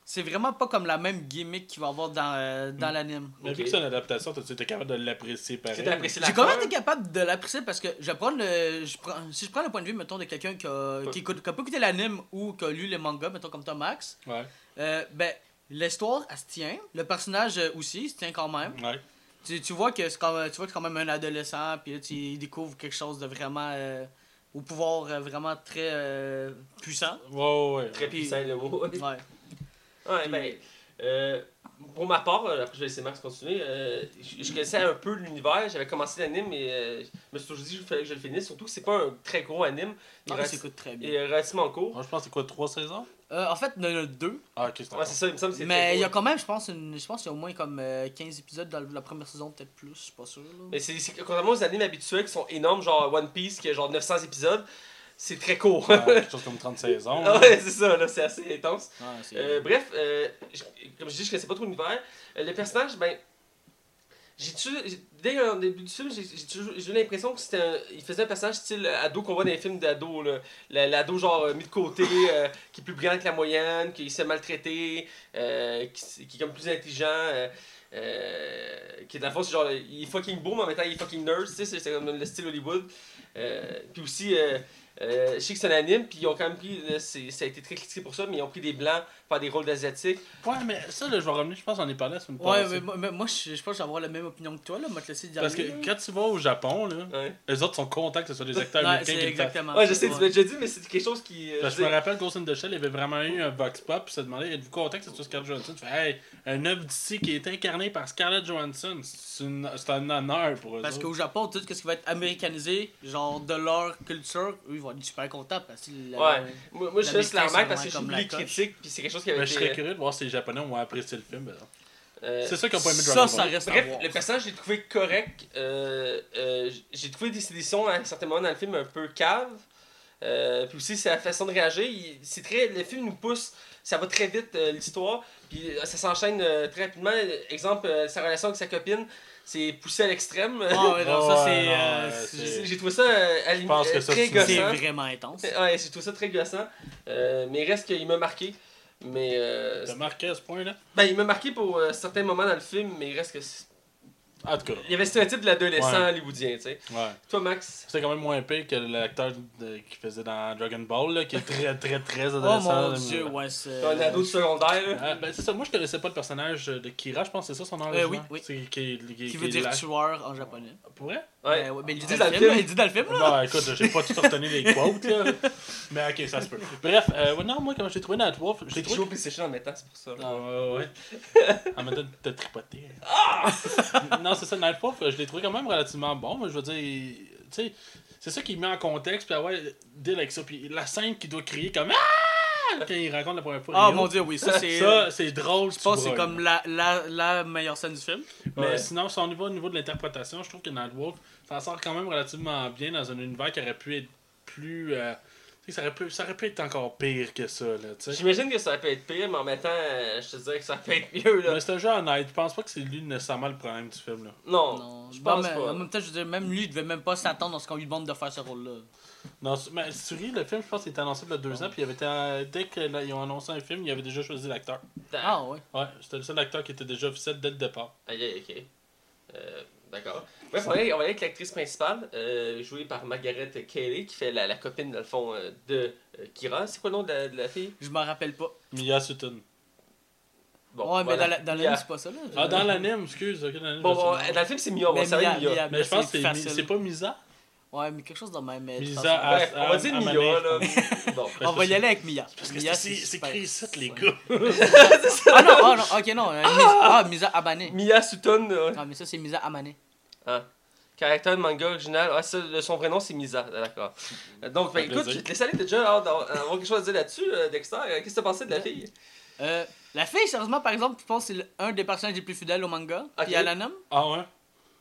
c'est vraiment pas comme la même gimmick qu'il va avoir dans, euh, dans l'anime. Mais vu que c'est une adaptation, t'as été capable de l'apprécier pareil. Tu J'ai quand même été capable de l'apprécier parce que je prends le, je prends, si je prends le point de vue, mettons, de quelqu'un qui a, qui, écoute- qui a pas écouté l'anime ou qui a lu les mangas, mettons comme Tom Max, Ouais, euh, ben, l'histoire, elle se tient. Le personnage aussi, il se tient quand même. ouais. Tu, tu vois que c'est quand, même- tu vois que quand même un adolescent, puis là, tu il découvre quelque chose de vraiment. euh, au pouvoir euh, vraiment très euh, puissant. Ouais, ouais, ouais. Très Puis- puissant le mot. Ouais. Ouais, Puis- ben, euh, pour ma part, euh, après je vais laisser Max continuer, euh, je, je connaissais un peu l'univers, j'avais commencé l'anime et euh, je me suis toujours dit qu'il fallait que je le finisse, surtout que c'est pas un très gros anime, il, Ah, reste, ça coûte très il bien. est relativement court. Moi, je pense que c'est quoi, trois saisons? Euh, en fait, il y en a deux. Ah, ok, c'est Ouais, c'est ça, il me semble que c'est très Mais il y a quand même, je pense, une, je pense qu'il y a au moins comme euh, 15 épisodes dans la première saison, peut-être plus, je suis pas sûr. Là. Mais c'est contrairement aux animes habituels qui sont énormes, genre One Piece qui a genre 900 épisodes, c'est très court. Ouais, <laughs> quelque chose comme 30 saisons. Ah ouais, c'est ça, là, c'est assez intense. Ouais, Euh, bref, euh, je- comme je dis, je connaissais pas trop l'univers. Euh, le personnage, ben. J'ai toujours- Dès le début du film, j'ai eu l'impression que c'était il faisait un personnage style ado qu'on voit dans les films d'ado. L'ado, genre, euh, mis de côté, euh, qui est plus brillant que la moyenne, qui se fait maltraiter, euh, qui, est comme plus intelligent. euh, euh, qui est dans le fond, c'est genre, il est fucking beau, mais en même temps, il est fucking nerd, tu sais, c'est- c'est comme le style Hollywood. Euh, puis aussi, euh, euh, je sais que c'est un anime, puis ils ont quand même pris, ça a été très critiqué pour ça, mais ils ont pris des blancs faire des rôles d'asiatiques. Ouais, mais ça, là, je vais revenir, je pense qu'on en est parlé la semaine Ouais, passée. mais moi, mais moi, je, je pense que je vais avoir la même opinion que toi, là. Moi, te laisser dire. Parce que quand tu vas au Japon, là, Ouais. les autres sont contents que ce soit des acteurs américains c'est qui le fassent. exactement. Ouais, je sais, tu m'as déjà dit, mais c'est quelque chose qui. euh, Parce je que je me rappelle Ghost in the Shell, il y avait vraiment eu un Vox Pop, puis ça demandait êtes-vous content que ce soit Scarlett Johansson? Tu fais hey, un œuvre d'ici qui est incarné par Scarlett Johansson, c'est une- c'est un honneur pour eux. Parce autres. qu'au Japon, tout ce qui va être américanisé, genre de leur culture, eux, ils vont être super contents parce que. la- Ouais. Moi, moi je fais juste la remarque c'est parce que vraiment comme les la coche. critiques, puis c'est quelque chose qui avait Mais je serais curieux de voir si les Japonais ont apprécié le film. ben euh, C'est ça qu'ils ont pas aimé Ça, Dragon ça Ball. reste à Bref, voir. le personnage, j'ai trouvé correct. Euh, euh, j'ai trouvé des décisions à un certain moment dans le film un peu cave. Euh, puis aussi, sa façon de réagir. il- C'est très, le film nous pousse, ça va très vite euh, l'histoire. Puis euh, ça s'enchaîne euh, très rapidement. Exemple, euh, sa relation avec sa copine, c'est poussé à l'extrême. Ah ouais, non, ça <laughs> c'est. euh, c'est- c'est- j'ai trouvé ça euh, à la limite, pense que euh, ça, très c'est gossant. vraiment intense. Ouais, j'ai trouvé ça très gossant. Euh, mais il reste qu'il m'a marqué. Mais. euh, T'as marqué à ce point-là? Ben, il m'a marqué pour euh, certains moments dans le film, mais il reste que. En tout cas, Il y avait le stéréotype de l'adolescent Ouais. hollywoodien, tu sais. ouais. Toi, Max? C'était quand même moins pire que l'acteur qui faisait dans Dragon Ball, là, qui est très, très, très Oh adolescent. mon dieu, là. ouais, c'est. Un ado de secondaire, là. Ah, ben, c'est ça, moi je connaissais pas le personnage de Kira, je pense que c'est ça son nom. Euh, oui, oui. Qui, est- qui, Qui veut dire tueur en japonais. Pour vrai? Ouais. Ouais, mais il dit dans le film, il dit dans le film, là. Bon, écoute, j'ai pas tout retenu les quotes, là. Mais ok, ça se peut. Bref, euh, ouais, non, moi, quand j'ai trouvé Nightwolf, je J'ai l'ai joué trouvé. au en temps, c'est pour ça. Ah, ouais, ouais. En temps, t'as tripoté. <laughs> non, c'est ça, Nightwolf, je l'ai trouvé quand même relativement bon, mais je veux dire, tu sais, c'est ça qui met en contexte, puis ah ouais, deal avec ça. Puis la scène qui doit crier comme Ah! quand il raconte la première fois. Ah mon dieu, oui, ça c'est. <laughs> Ça, c'est drôle, Je pense que c'est comme la, la, la meilleure scène du film. Mais Ouais. sinon, si on y va au niveau de l'interprétation, je trouve que Nightwolf s'en sort quand même relativement bien dans un univers qui aurait pu être plus. euh, ça, aurait pu, ça aurait pu être encore pire que ça, là, tu sais. J'imagine que ça aurait pu être pire, mais en même temps, euh, je te dirais que ça aurait pu être mieux, là. Mais c'est un jeu honnête, je pense pas que c'est lui nécessairement le problème du film, là. Non, Non, je pense mais pas. En même temps, je veux dire, même lui, il devait même pas s'attendre à ce qu'on lui demande de faire ce rôle-là. Non, mais si tu ris, le film, je pense qu'il était annoncé il y a deux ans, puis il avait été, euh, dès qu'ils ont annoncé un film, il avait déjà choisi l'acteur. Ah ouais. Ouais, c'était le seul acteur qui était déjà officiel dès le départ. Aïe, ok. Euh, D'accord. Bref, on va aller avec l'actrice principale, euh, jouée par Margaret Kelly, qui fait la, la copine, dans le fond, euh, de euh, Kira. C'est quoi le nom de la, de la fille? Je m'en rappelle pas. Mia Sutton. Bon, ouais, mais voilà. dans la- dans l'anime, c'est pas ça, là. Ah, dans l'anime, excuse, ok, dans l'anime. Bon, je sais bon, pas. dans le film, c'est Mia. On va Mais savoir Mia- Mia. Mia- Mais je pense que c'est pas Misa? Ouais, mais quelque chose même. mais de toute Misa à- on va dire à Mia, là. <laughs> bon. On va y aller avec Mia. Parce que Mia, c'est écrit ici, les gars. <laughs> Ah non, ah non, ok, non. euh, Misa- Ah, Misa Abane. Mia Sutton, euh, Ah, mais ça, c'est Misa Amane. caractère de manga original. Ah, ça, son vrai nom, c'est Misa. Ah, D'accord. Euh, Donc, ben, écoute, je vais te laisse aller. Déjà hâte d'avoir avoir quelque chose à dire là-dessus, euh, Dexter. Qu'est-ce que t'as pensé de la fille? Euh, la fille, sérieusement, par exemple, je pense que c'est un des personnages les plus fidèles au manga. Ok. Puis à l'anime. Ah ouais?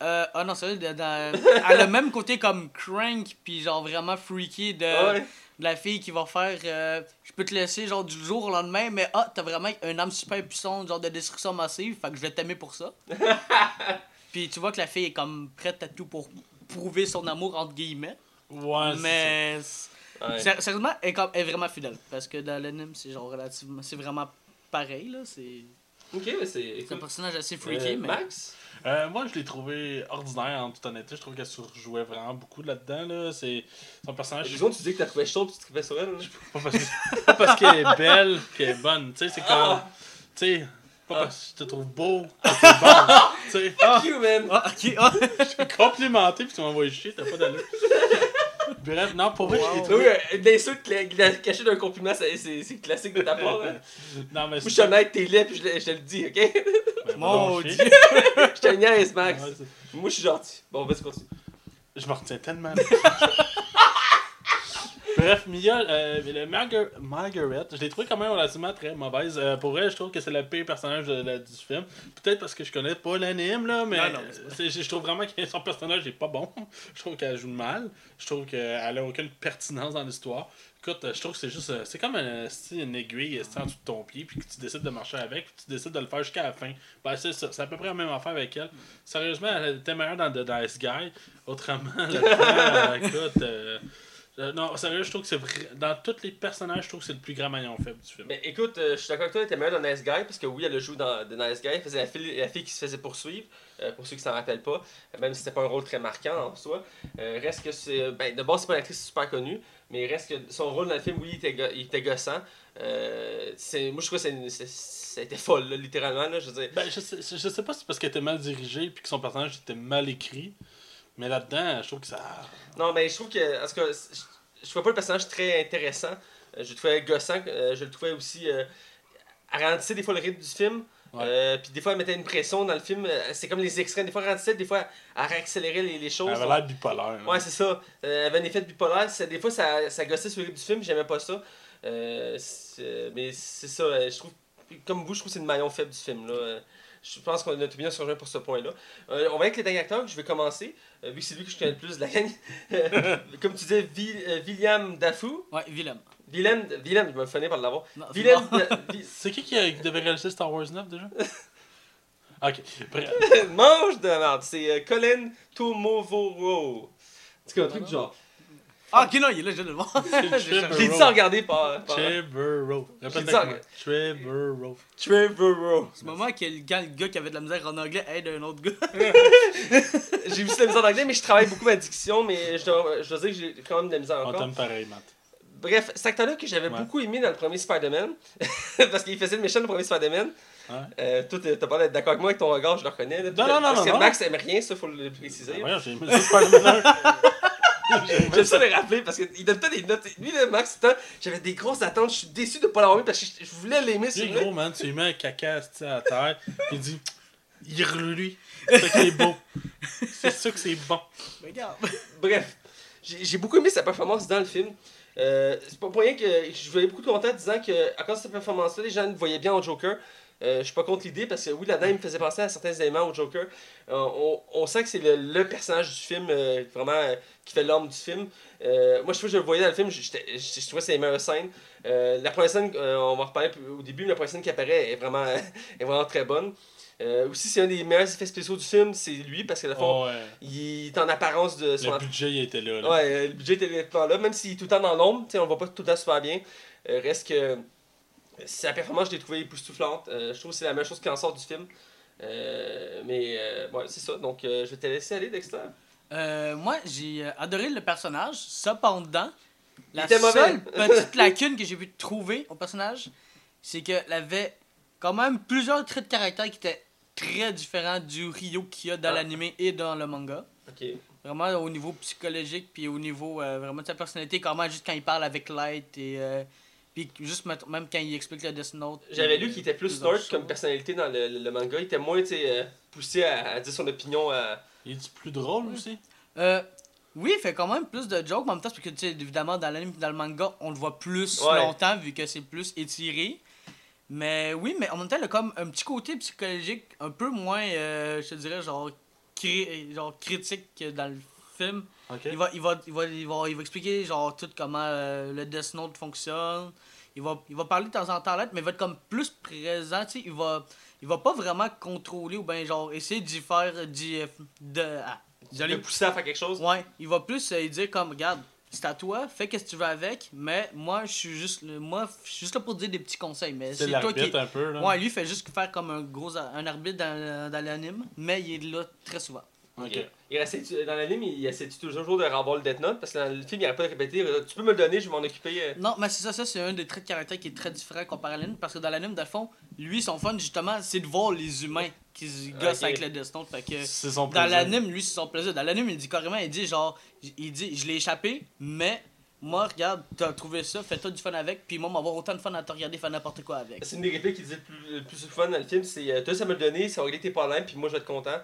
Euh, ah non, dans- <laughs> elle a le même côté comme Crank, puis genre vraiment freaky de, Ah ouais. de la fille qui va faire euh, Je peux te laisser genre du jour au lendemain, mais ah, t'as vraiment une âme super puissante, genre de destruction massive, fait que je vais t'aimer pour ça. <laughs> puis tu vois que la fille est comme prête à tout pour prouver son amour, entre guillemets. Ouais, c'est mais Ouais. Sérieusement, elle est, comme- elle est vraiment fidèle. Parce que dans l'anime, c'est genre relativement. C'est vraiment pareil, là. C'est Ok, c'est. c'est un personnage assez freaky, euh, mais. Max? Euh, moi, je l'ai trouvé ordinaire, en toute honnêteté. Je trouve qu'elle surjouait vraiment beaucoup là-dedans. Là. C'est son personnage. Disons, tu dis que t'as trouvé chaud puis tu te trouvais sur elle. là. Pas parce, que- pas parce qu'elle est belle qu'elle est bonne. Tu sais, c'est comme. Ah. Tu sais, pas Ah. parce que je te trouve beau que t'es bon. tu sais, man Ah, ok, ah. je suis complimenté puis tu m'envoies chier, t'as pas d'allure. Bref, non, pour vrai, j'ai trouvé. Oui, une insulte cla- cla- cachée d'un compliment, c'est- classique de ta part. Hein. <laughs> Non, mais Moi, je suis honnête, t'es laid, puis je, te le dis, ok? Ben, Mon Dieu. <laughs> je te niaise, Max. Ouais, Moi, je suis gentil. Bon, vas-y, continue. Je me retiens tellement. <laughs> Bref, Mia, euh, le Margar- Margaret, je l'ai trouvé quand même relativement très mauvaise. Euh, pour vrai, je trouve que c'est le pire personnage de du film. Peut-être parce que je connais pas l'anime, là, mais Non, non, je trouve vraiment que son personnage est pas bon. <laughs> Je trouve qu'elle joue mal. Je trouve qu'elle a aucune pertinence dans l'histoire. Écoute, je trouve que c'est juste. C'est comme un, une aiguille en dessous de ton pied, puis que tu décides de marcher avec, puis tu décides de le faire jusqu'à la fin. Ben, c'est ça. C'est à peu près la même affaire avec elle. Sérieusement, elle était meilleure dans The Nice Guy. Autrement, <laughs> là-dedans, euh, écoute. euh, euh, non, sérieux, je trouve que c'est vrai. Dans tous les personnages, je trouve que c'est le plus grand maillon faible du film. Mais écoute, euh, je suis d'accord avec toi, elle était meilleure dans Nice Guy, parce que oui, elle a joué dans Nice Guy, elle faisait la fille, la fille qui se faisait poursuivre, euh, pour ceux qui s'en rappellent pas, euh, même si c'était pas un rôle très marquant en soi. Reste que c'est. Ben, de base, c'est pas une actrice super connue, mais reste que son rôle dans le film, oui, il était, go- il était gossant. Euh, moi, je trouve que été folle, là, littéralement. Là, je veux dire. Ben, je sais, je sais pas si c'est parce qu'elle était mal dirigée puis que son personnage était mal écrit. Mais là-dedans, je trouve que ça. Non, mais je trouve que. En tout cas, je, trouvais pas le personnage très intéressant. Euh, je le trouvais gossant. euh, je le trouvais aussi. Euh, ralentissait des fois le rythme du film. Euh, puis des fois, elle mettait une pression dans le film. C'est comme les extraits. Des fois, elle ralentissait, des fois, elle réaccélérait les, les choses. Elle avait l'air bipolaire. Ouais, c'est ça. Elle avait un effet de bipolaire. Des fois, ça, ça gossait sur le rythme du film. J'aimais pas ça. Euh, mais c'est ça. Je trouve. Comme vous, je trouve que c'est le maillon faible du film. Là. Je pense qu'on a notre opinion se rejoint pour ce point-là. Euh, on va avec les derniers acteurs. Je vais commencer. euh, vu que c'est lui que je connais le plus de la gang. <laughs> Comme tu disais, Vi- euh, William Dafoe. Ouais, Willem. Willem, Willem, je me fonnais par l'avoir. Non, c'est Willem, <laughs> C'est qui qui, a- qui devait réaliser Star Wars 9 déjà? <laughs> Ok. Bref. mange de la merde. C'est euh, Colin Tomovoro. En tout cas, un truc du genre. Ah, ok, non, il est là, je viens de le voir. C'est <laughs> J'ai dit sans regarder par. par... Trevorrow. Répète ça. Trevorrow. Trevorrow. C'est le moment que le gars, le gars qui avait de la misère en anglais aide un autre gars. <laughs> J'ai vu de la misère en anglais, mais je travaille beaucoup ma diction, mais je dois, je dois dire que j'ai quand même de la misère On encore. t'aime pareil, Matt. Bref, cet acteur-là que j'avais Ouais. beaucoup aimé dans le premier Spider-Man, <laughs> parce qu'il faisait le méchant dans le premier Spider-Man. Ouais. Euh, toi, t'as pas d'accord avec moi avec ton regard, je le reconnais. là. Non, non, non, Parce non, que non. Max aime rien, ça, faut le préciser. Ben voyons, j'ai aimé ça, Spider-Man 1. J'aime ça le rappeler parce qu'il donne pas des notes. Lui, le Max, j'avais des grosses attentes. Je suis déçu de pas l'avoir mis parce que je, je voulais l'aimer lui. gros, man, tu lui mets un caca à terre, il dit il lui. C'est est beau. C'est ça que c'est bon. Regarde. Bref, j'ai beaucoup aimé sa performance dans le film. Euh, c'est pas pour rien que je voyais beaucoup de commentaires disant que à cause de cette performance-là, les gens le voyaient bien au Joker. Euh, je suis pas contre l'idée parce que oui, là-dedans, il me faisait penser à certains éléments au Joker. Euh, on, on sent que c'est le, le personnage du film, euh, vraiment, qui fait l'homme du film. Moi, je trouve que je le voyais dans le film, je, je trouvais que c'est les meilleures scènes. La première scène, on va reparler au début, mais la première scène qui apparaît est vraiment, <laughs> est vraiment très bonne. Euh, aussi, c'est un des meilleurs effets spéciaux du film, c'est lui, parce que, le fond, Oh, ouais. il est en apparence de son Le budget, il était là. là. Ouais, le budget était là, même s'il est tout le temps dans l'ombre, on le voit pas tout le temps super bien. Euh, reste que sa performance, je l'ai trouvée époustouflante. Euh, je trouve que c'est la même chose qui en sort du film. Euh, mais euh, ouais, c'est ça. Donc, je vais te laisser aller, Dexter. Moi, j'ai adoré le personnage. Cependant, la mauvais. seule <laughs> petite lacune que j'ai pu trouver au personnage, c'est qu'elle avait quand même plusieurs traits de caractère qui étaient très différents du Rio qu'il y a dans Ah. l'anime et dans le manga. Vraiment au niveau psychologique, puis au niveau euh, vraiment de sa personnalité, comment juste quand il parle avec Light et. euh, puis juste même quand il explique le Death Note. J'avais puis, lu qu'il était plus snort comme personnalité dans le, le- le manga. Il était moins, euh, poussé à, à dire son opinion. À... Il est plus drôle aussi? Euh, oui, il fait quand même plus de jokes, mais en même temps, parce que, tu sais, évidemment, dans l'anime et dans le manga, on le voit plus Ouais. longtemps, vu que c'est plus étiré. Mais oui, mais en même temps, il a comme un petit côté psychologique un peu moins, euh, je te dirais, genre, cri- genre critique que dans le film. Il va, il va, il va, il va, il va expliquer, genre, tout comment euh, le Death Note fonctionne. Il va, il va parler de temps en temps là, mais il va être comme plus présent, tu sais, il va, il va pas vraiment contrôler ou bien, genre, essayer d'y faire, d'y, de, ah, le pousser à faire quelque chose. Ouais, il va plus euh, dire comme regarde, c'est à toi, fais qu'est-ce que tu veux avec, mais moi je suis juste le- moi je suis juste là pour te dire des petits conseils, mais C'est c'est toi qui un peu. Là. Ouais, lui il fait juste faire comme un gros a- un arbitre dans, dans l'anime, mais il est là très souvent. Ok. Il restait, dans l'anime, il essaie toujours de revoir le Death Note parce que dans le film, il n'arrête pas de répéter Tu peux me le donner, je vais m'en occuper. euh. Non, mais c'est ça, ça c'est un des traits de caractère qui est très différent comparé à l'anime parce que dans l'anime, dans le fond, lui, son fun, justement, c'est de voir les humains qui se gossent avec le Death Note. Fait que C'est son dans l'anime, lui, c'est son plaisir. Dans l'anime, il dit carrément, il dit genre, il dit, je l'ai échappé, mais moi, regarde, t'as trouvé ça, fais-toi du fun avec, puis moi, m'avoir autant de fun à te regarder faire n'importe quoi avec. C'est une des répliques qui dit le plus, le plus fun dans le film c'est euh, Toi, ça me le donner, ça va régler tes problèmes, puis moi, je vais être content.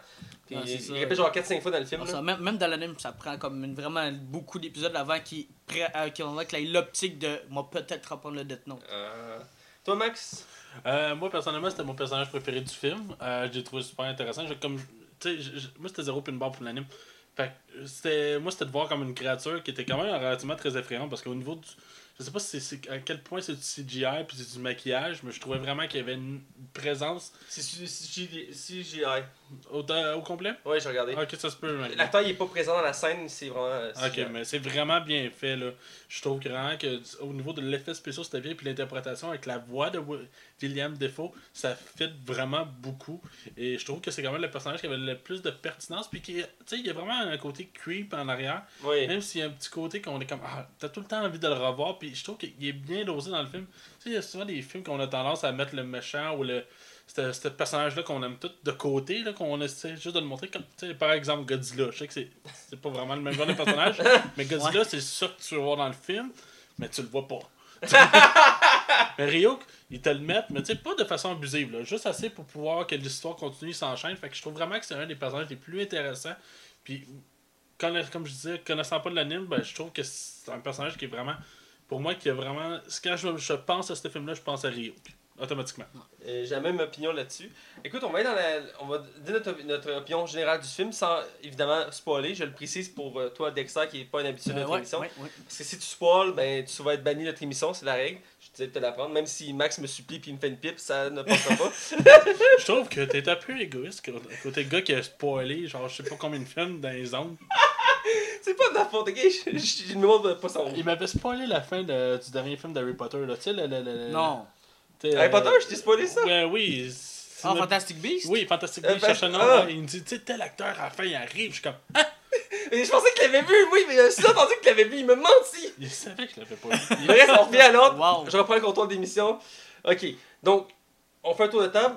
Puis Ah, il, il répète genre 4-5 fois dans le film. Ça, même, même dans l'anime, ça prend comme une- vraiment beaucoup d'épisodes avant qu'il pré- euh, ait l'optique de moi peut-être reprendre le Death Note. Euh, Toi, Max? Euh, moi, personnellement, c'était mon personnage préféré du film. Euh, j'ai trouvé super intéressant. J'ai comme, moi, c'était zéro pin bar pour l'anime. Fait euh, c'était, moi, c'était de voir comme une créature qui était quand même relativement très effrayante parce qu'au niveau du. Je sais pas si c'est, à quel point c'est du CGI puis c'est du maquillage, mais je trouvais vraiment qu'il y avait une présence C'est CGI. Au, au complet? Ouais, j'ai regardé. Ok, ça se peut. L'acteur, il est pas présent dans la scène, c'est vraiment. euh, Ok, mais c'est vraiment bien fait là. Je trouve vraiment que au niveau de l'effet spécial c'était bien puis l'interprétation avec la voix de Wi- William Defoe, ça fit vraiment beaucoup et je trouve que c'est quand même le personnage qui avait le plus de pertinence puis qui tu sais il y a vraiment un côté creep en arrière, Oui. même s'il y a un petit côté qu'on est comme ah, t'as tout le temps envie de le revoir puis je trouve qu'il est bien dosé dans le film. Tu sais il y a souvent des films qu'on a tendance à mettre le méchant ou le ce ce personnage-là qu'on aime tout de côté, qu'on essaie juste de le montrer comme, par exemple, Godzilla. Je sais que c'est, pas vraiment le même genre de personnage, <laughs> mais Godzilla, c'est ça que tu vas voir dans le film, mais tu le vois pas. <laughs> mais Ryuk, ils te le mettent, mais tu sais, pas de façon abusive, là, juste assez pour pouvoir que l'histoire continue, s'enchaîne. Fait que je trouve vraiment que c'est un des personnages les plus intéressants. Puis, comme je disais, connaissant pas de l'anime, ben, je trouve que c'est un personnage qui est vraiment, pour moi, qui est vraiment. Quand je, je pense à ce film-là, je pense à Ryuk, automatiquement. Euh, J'ai la même opinion là-dessus. Écoute, on va aller dans la. On va dire notre, notre opinion générale du film sans évidemment spoiler. Je le précise pour euh, toi, Dexter, qui n'est pas un habitué de Euh, notre ouais, émission. ouais, ouais. Parce que si tu spoil, ben tu vas être banni de notre émission, c'est la règle. Je te disais de te l'apprendre. Même si Max me supplie puis il me fait une pipe, ça ne passera pas. <laughs> Je trouve que t'es un peu égoïste côté gars qui a spoilé, genre, je sais pas combien de films dans les ondes. <laughs> c'est pas de la faute, ok? Je, je, je ne demande pas son Il m'avait spoilé la fin de- du dernier film d'Harry Potter, là. Tu sais, le. le, le- le- Non. Tu Harry euh, Potter, je t'ai spoilé ça? Ouais, oui. Ah, Fantastic Beast? Oui, Fantastic Euh, il cherche un nom. ah. Il me dit, tu sais, tel acteur à la fin, il arrive. Je suis comme, ah, Mais je pensais qu'il l'avait vu, oui, mais euh, si j'ai entendu qu'il l'avait vu, il me mentit! il savait que je l'avais pas vu. <laughs> Bref, on revient à l'autre. Wow. Je reprends le contrôle d'émission. Ok, donc, on fait un tour de table.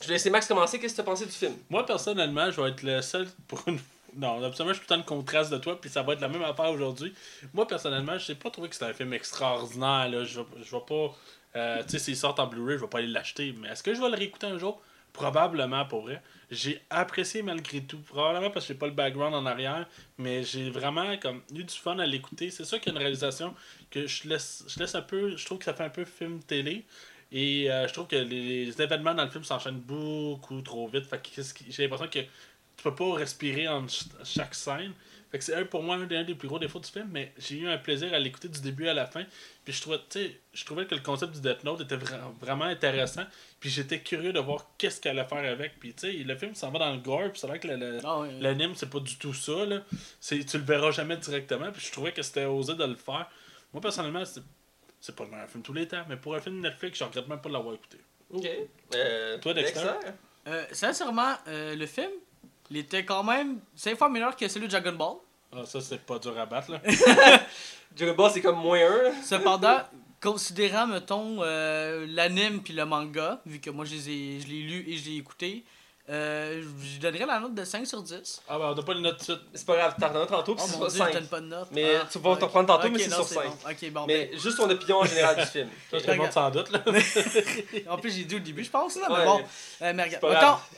Je vais laisser Max commencer. Qu'est-ce que tu as pensé du film? Moi, personnellement, je vais être le seul pour une. <laughs> Non, absolument, je suis tout le temps le contraste de toi, puis ça va être la même affaire aujourd'hui. Moi, personnellement, je n'ai pas trouvé que c'était un film extraordinaire. Là. Je je vais pas. Euh, tu sais, s'il sort en Blu-ray, je vais pas aller l'acheter. Mais est-ce que je vais le réécouter un jour? Probablement, pour vrai. J'ai apprécié malgré tout. Probablement parce que j'ai pas le background en arrière. Mais j'ai vraiment comme, eu du fun à l'écouter. C'est sûr qu'il y a une réalisation que je laisse, je laisse un peu. Je trouve que ça fait un peu film télé. Et euh, je trouve que les, événements dans le film s'enchaînent beaucoup trop vite. Fait que j'ai l'impression que tu peux pas respirer en ch- chaque scène. Fait que c'est un, pour moi un des, un des plus gros défauts du film, mais j'ai eu un plaisir à l'écouter du début à la fin. Puis je trouvais, tu sais, je trouvais que le concept du Death Note était vra- vraiment intéressant. Puis j'étais curieux de voir qu'est-ce qu'elle allait faire avec. Puis tu sais, le film s'en va dans le gore, puis c'est vrai que le- le, Ah. L'anime, c'est pas du tout ça. Là. C'est, tu le verras jamais directement. Puis je trouvais que c'était osé de le faire. Moi, personnellement, c'est, c'est pas le meilleur film de tous les temps. Mais pour un film Netflix, je regrette même pas de l'avoir écouté. Ok. Euh, Toi, Dexter? Euh, sincèrement, euh, le film, il était quand même 5 fois meilleur que celui de Dragon Ball. Ah, ça, c'est pas dur à battre. Là. <laughs> Dragon Ball, c'est comme moins 1. Cependant, considérant, mettons, euh, l'anime puis le manga, vu que moi je les ai- je l'ai lu et je l'ai écouté, euh, je donnerais la note de 5 sur 10. Ah, ben, on n'a pas les notes tout de suite. C'est pas grave, t'en as tantôt, puis Oh c'est mon sur dieu, je 5. donne pas de note. Mais Ah, tu vas t'en ok. prendre tantôt, Ok, mais c'est sur 5. bon. Ok, bon, Mais juste ton opinion générale du film. Tout le monde s'en doute. Là. ben, <laughs> en plus j'ai dit au début, je pense, là, mais bon. Euh, mais regarde, pas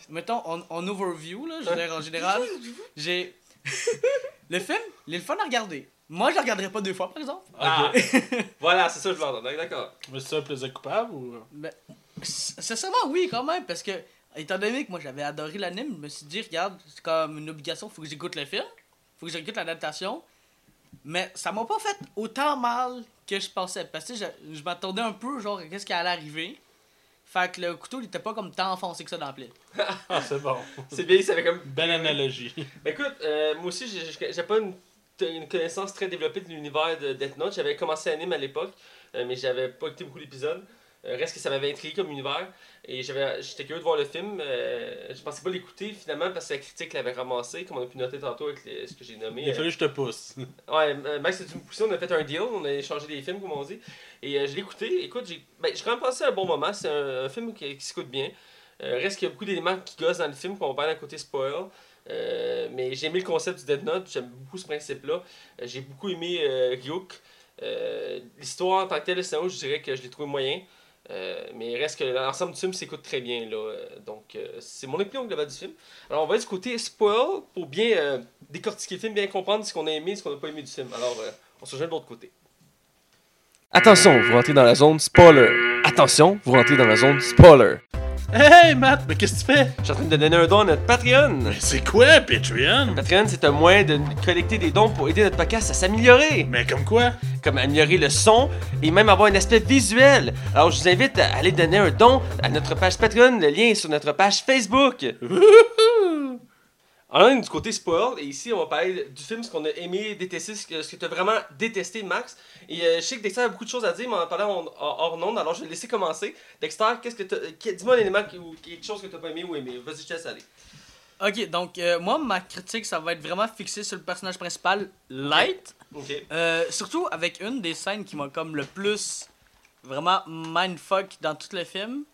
mettons, mettons en, en overview, là, je veux dire, en général, j'ai. <laughs> le film, il est le fun à regarder. Moi, je le regarderai pas deux fois, par exemple. Ah. Ok. <laughs> voilà, c'est ça que je veux entendre. D'accord. Mais c'est ça un plaisir coupable ou? Ben, sincèrement, oui, quand même, parce que, étant donné que moi j'avais adoré l'anime, je me suis dit, regarde, c'est comme une obligation, faut que j'écoute le film, faut que j'écoute l'adaptation. Mais ça m'a pas fait autant mal que je pensais, parce que je, je m'attendais un peu, genre, à qu'est-ce qui allait arriver. Fait que le couteau, il était pas comme tant enfoncé que ça dans la plaie. <laughs> Ah, c'est bon. C'est bien, ça fait comme. Belle analogie. Ben écoute, euh, moi aussi, j'ai- pas une, une connaissance très développée de l'univers de Death Note. J'avais commencé l'anime à l'époque, euh, mais j'avais pas écouté beaucoup d'épisodes. Euh, reste que ça m'avait intrigué comme univers. Et j'étais curieux de voir le film. Euh, je pensais pas l'écouter finalement parce que la critique l'avait ramassé, comme on a pu noter tantôt avec les- ce que j'ai nommé. Il a Euh, fallu que je te pousse. Ouais, euh, Max, tu me poussé, on a fait un deal, on a échangé des films, comme on dit. Et euh, je l'ai écouté. Écoute, j'ai ben, quand même passé un bon moment. C'est un, un film qui, qui s'écoute bien. Euh, reste qu'il y a beaucoup d'éléments qui gossent dans le film, qu'on parle d'un côté spoil. Euh, mais j'ai aimé le concept du Dead Note, j'aime beaucoup ce principe-là. Euh, j'ai beaucoup aimé euh, Ryuk. Euh, L'histoire en tant que telle, je dirais que je l'ai trouvé moyen. Euh, mais il reste que l'ensemble du film s'écoute très bien. Là. Donc, euh, c'est mon opinion globale du film. Alors, on va être du côté spoil pour bien euh, décortiquer le film, bien comprendre ce qu'on a aimé et ce qu'on n'a pas aimé du film. Alors, euh, on se rejoint de l'autre côté. Attention, vous rentrez dans la zone spoiler. Attention, vous rentrez dans la zone spoiler. Hey Matt, mais qu'est-ce que tu fais? Je suis en train de donner un don à notre Patreon. Mais c'est quoi Patreon? Patreon, c'est un moyen de collecter des dons pour aider notre podcast à s'améliorer. Mais comme quoi? Comme améliorer le son et même avoir un aspect visuel. Alors, je vous invite à aller donner un don à notre page Patreon. Le lien est sur notre page Facebook. Alors, on est du côté spoil, et ici, on va parler du film, ce qu'on a aimé, détesté, ce que, tu as vraiment détesté, Max. Et euh, je sais que Dexter a beaucoup de choses à dire, mais on en parlait hors onde, alors je vais le laisser commencer. Dexter, qu'est-ce que dis-moi un élément ou quelque chose que tu n'as pas aimé ou aimé. Vas-y, je te laisse aller. Ok, donc euh, moi, ma critique, ça va être vraiment fixé sur le personnage principal, Light. Euh, surtout avec une des scènes qui m'a comme le plus vraiment mindfuck dans tout le film.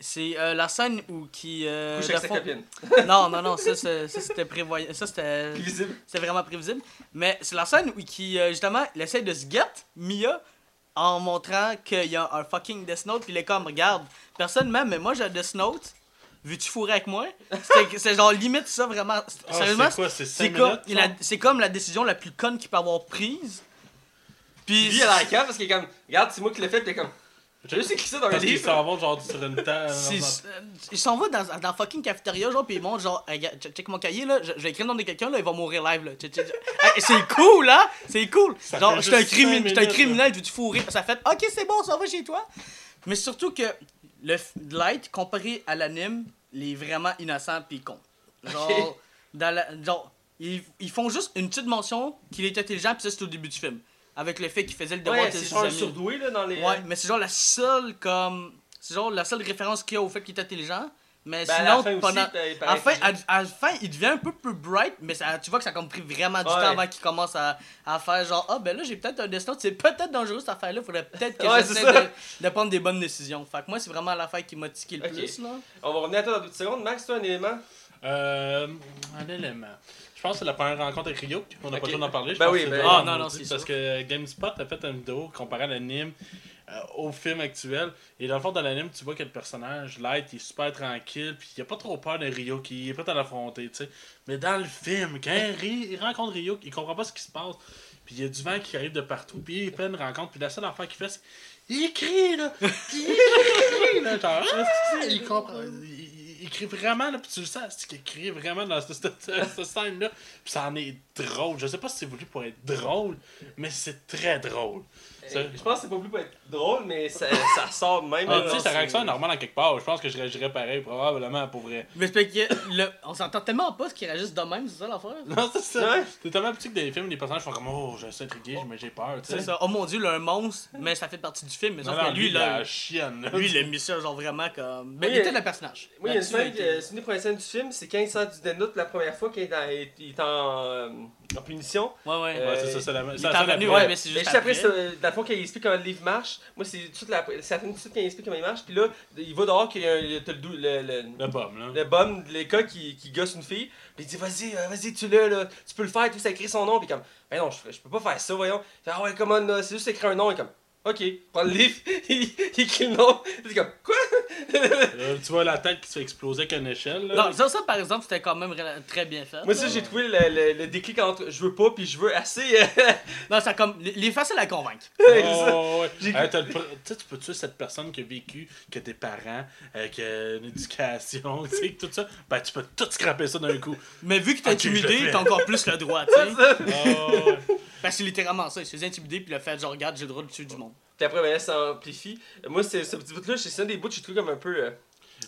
C'est euh, la scène où qui. euh, Couche avec sa copine. <laughs> Non, non, non, ça, c'était prévoyant. Ça c'était. Visible. C'était vraiment prévisible. Mais c'est la scène où qui, euh, justement, il essaie de se get Mia en montrant qu'il y a un fucking Death Note. Puis il est comme, regarde, personne même, mais moi j'ai un Death Note. Veux-tu fourrer avec moi? C'est genre limite ça vraiment. Ah, Sérieusement, c'est quoi? C'est c'est 5 comme, la, genre? c'est comme la décision la plus conne qu'il peut avoir prise. Puis. Lui, elle a la cave parce qu'il est comme, regarde, c'est moi qui l'ai fait, puis il est comme, j'ai juste écrit ça dans un livre. s'en vont genre sur une table. <laughs> euh, Il s'en va dans, dans la fucking cafétéria, genre, pis il montre, genre, Hey, check mon cahier, là, je, je vais écrire le nom de quelqu'un, là, il va mourir live, là. <laughs> Hey, c'est cool, là! C'est cool! Ça genre, je suis un, un criminel, je veux te fourrer? Ça fait, ok, c'est bon, ça va chez toi. Mais surtout que le Light, comparé à l'anime, il est vraiment innocent pis con. Genre, dans la, genre ils, ils font juste une petite mention qu'il est intelligent, pis ça, c'est au début du film. Avec le fait qu'il faisait le devoir Ouais, de ses genre un amis. surdoué, là, dans les. Ouais, mais c'est genre la seule comme c'est genre la seule référence qu'il y a au fait qu'il est intelligent. Mais Ben, à la sinon fin aussi, il à la fin, intelligent. à, à la fin, il devient un peu plus bright, mais ça, tu vois que ça a comme pris vraiment du Ouais. temps avant qu'il commence à, à faire genre ah ben là j'ai peut-être un destin, c'est peut-être dangereux cette affaire-là, faudrait peut-être que <laughs> Ouais, j'essaie de, de prendre des bonnes décisions. Fait que moi c'est vraiment l'affaire qui m'a tiqué le plus là. On va revenir à toi dans deux secondes. Max, toi, un élément? Euh, un élément. Je pense que c'est la première rencontre avec Ryuk. On n'a pas le temps d'en parler. Je Ben pense oui, ben- Ah, non, non, c'est Parce que GameSpot a fait une vidéo comparant l'anime euh, au film actuel. Et dans le fond, dans l'anime, tu vois que le personnage, Light, il est super tranquille. Puis il a pas trop peur de Ryuk. Il est pas à l'affronter, tu sais. Mais dans le film, quand il, rencontre Ryuk, il comprend pas ce qui se passe. Puis il y a du vent qui arrive de partout. Puis il fait une rencontre. Puis la seule affaire qu'il fait, c'est. Il crie, là! Puis il crie, là! Genre, ah, il comprend. Il, il- il crie vraiment, là. Puis tu le sens, c'est qu'il crie vraiment dans cette, cette, cette scène-là. Puis ça en est drôle. Je sais pas si c'est voulu pour être drôle, mais c'est très drôle. Euh, Je pense que c'est pas plus pour être drôle, mais ça, <laughs> ça sort de même. Ah, tu sais, sa réaction est normale en quelque part. Je pense que je réagirais pareil, probablement, pour vrai. Mais c'est que le, on s'entend tellement pas ce qu'il réagisse de même, c'est ça l'affaire? Non, c'est ça. Ouais. C'est tellement petit que dans les films, les personnages font comme Oh, je suis intrigué, mais j'ai peur. tu sais. C'est ça. Oh mon dieu, là, un monstre, mais ça fait partie du film. Mais Non, sauf non, que lui, il là, la chienne. là. lui, il a mis ça genre vraiment comme. Ben, Oui, il était euh, le personnage. Oui, il y a une scène, euh, c'est une des premières scènes du film, c'est quand il sort du Note la première fois, quand il est en, est en, euh, punition. Ouais, ouais. Ouais, c'est ça, c'est la même. Il c'est est la scène revenu, après. ouais, mais c'est juste après, après. dans le fond, quand il explique comment le livre marche, moi, c'est toute la, c'est la fin tout de suite quand il explique comment il marche, puis là, il va dehors, qu'il y a le, le, le, Le pomme, là. le bum de l'école qui, qui gosse une fille, puis il dit vas-y, euh, vas-y, tu l'as, là, tu peux le faire, tout ça écrit son nom, puis comme, ben non, je, je peux pas faire ça, voyons. Il fait, ah ouais, comment, c'est juste écrire un nom, et comme, ok, prends le livre, <laughs> il, il c'est comme, quoi? Là, <laughs> tu vois la tête qui se fait exploser avec une échelle. Là. Non, ça, ça, par exemple, c'était quand même très bien fait. Moi, ça, j'ai trouvé le, le, le déclic entre je veux pas, puis je veux assez. euh, <laughs> Non, ça comme. Il est facile à convaincre. Oh, ouais. Hey, t'as le pr- tu sais, tu peux tuer cette personne qui a vécu, qui a des parents, euh, qui a une éducation, tu sais, tout ça. Ben, tu peux tout scraper ça d'un coup. Mais vu que t'es le intimidé, t'as encore plus le droit, tu sais. Parce que c'est littéralement ça. Il se faisait intimider, puis le fait, genre, regarde, j'ai le droit de tuer du monde. Puis après, ben là, ça amplifie. Moi, c'est ce petit bout-là, c'est un des bouts que j'ai trouvé comme un peu. euh,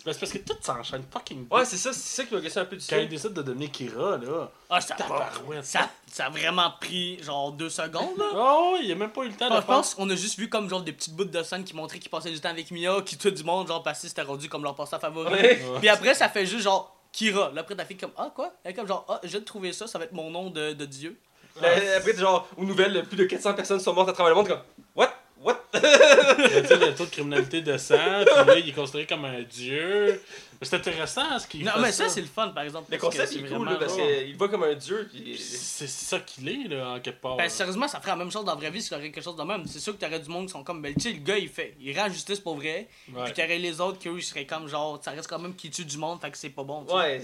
Ben, c'est parce que tout s'enchaîne fucking vite. Ouais, c'est ça, c'est ça qui m'a cassé un peu du Quand il décide de devenir Kira, là. Ah, ça, Tabarouette. ça, ça a vraiment pris genre deux secondes, là. Oh, il a même pas eu le temps de je pense qu'on a juste vu comme genre des petites bouts de scène qui montraient qu'ils passaient du temps avec Mia, qui tout du monde, genre passé c'était rendu comme leur passe favori. Ouais. Puis après, ça fait juste genre Kira. Là, après, ta fille comme Ah, quoi? Elle est comme genre Ah, de trouver ça, ça va être mon nom de, de Dieu. Là, Après, t'es genre, aux nouvelles, plus de 400 personnes sont mortes à travers le monde, comme, what? What? <laughs> Il y a, tu sais, le taux de criminalité descend, puis là, il est considéré comme un dieu. C'est intéressant ce qu'il Non, fait mais ça, c'est le fun, par exemple. Le concept c'est est cool, là, parce qu'il le voit comme un dieu, puis... C'est ça qu'il est, là, en quelque part. Ben, sérieusement, ça ferait la même chose dans la vraie vie si aurait quelque chose de même. C'est sûr que t'aurais du monde qui sont comme, ben, tu sais, le gars, il fait, il rend justice pour vrai. Ouais. Puis t'aurais les autres qui, eux, ils seraient comme, genre, ça reste quand même qui tue du monde, fait que c'est pas bon. tu sais. Ouais,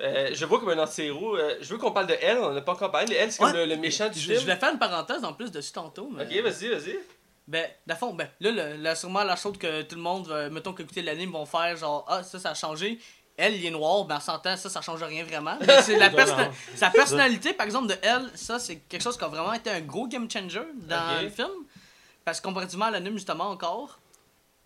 euh, je vois comme un anti-héros. Euh, je veux qu'on parle de elle, on n'a pas encore parlé. Elle, c'est comme Ouais. le, le méchant du Je, film. je voulais faire une parenthèse en plus dessus tantôt. Mais... Ok, vas-y, vas-y. Ben, dans fond, ben, là, le- la- sûrement la chose que tout le monde, euh, mettons qu'écouter l'anime, vont faire, genre, ah, ça, ça a changé. Elle, il est noir, ben, en s'entend, ça, ça change rien vraiment. C'est la <laughs> perso- sa personnalité, par exemple, de elle, ça, c'est quelque chose qui a vraiment été un gros game changer dans le film. Parce que comparativement à l'anime, justement, encore,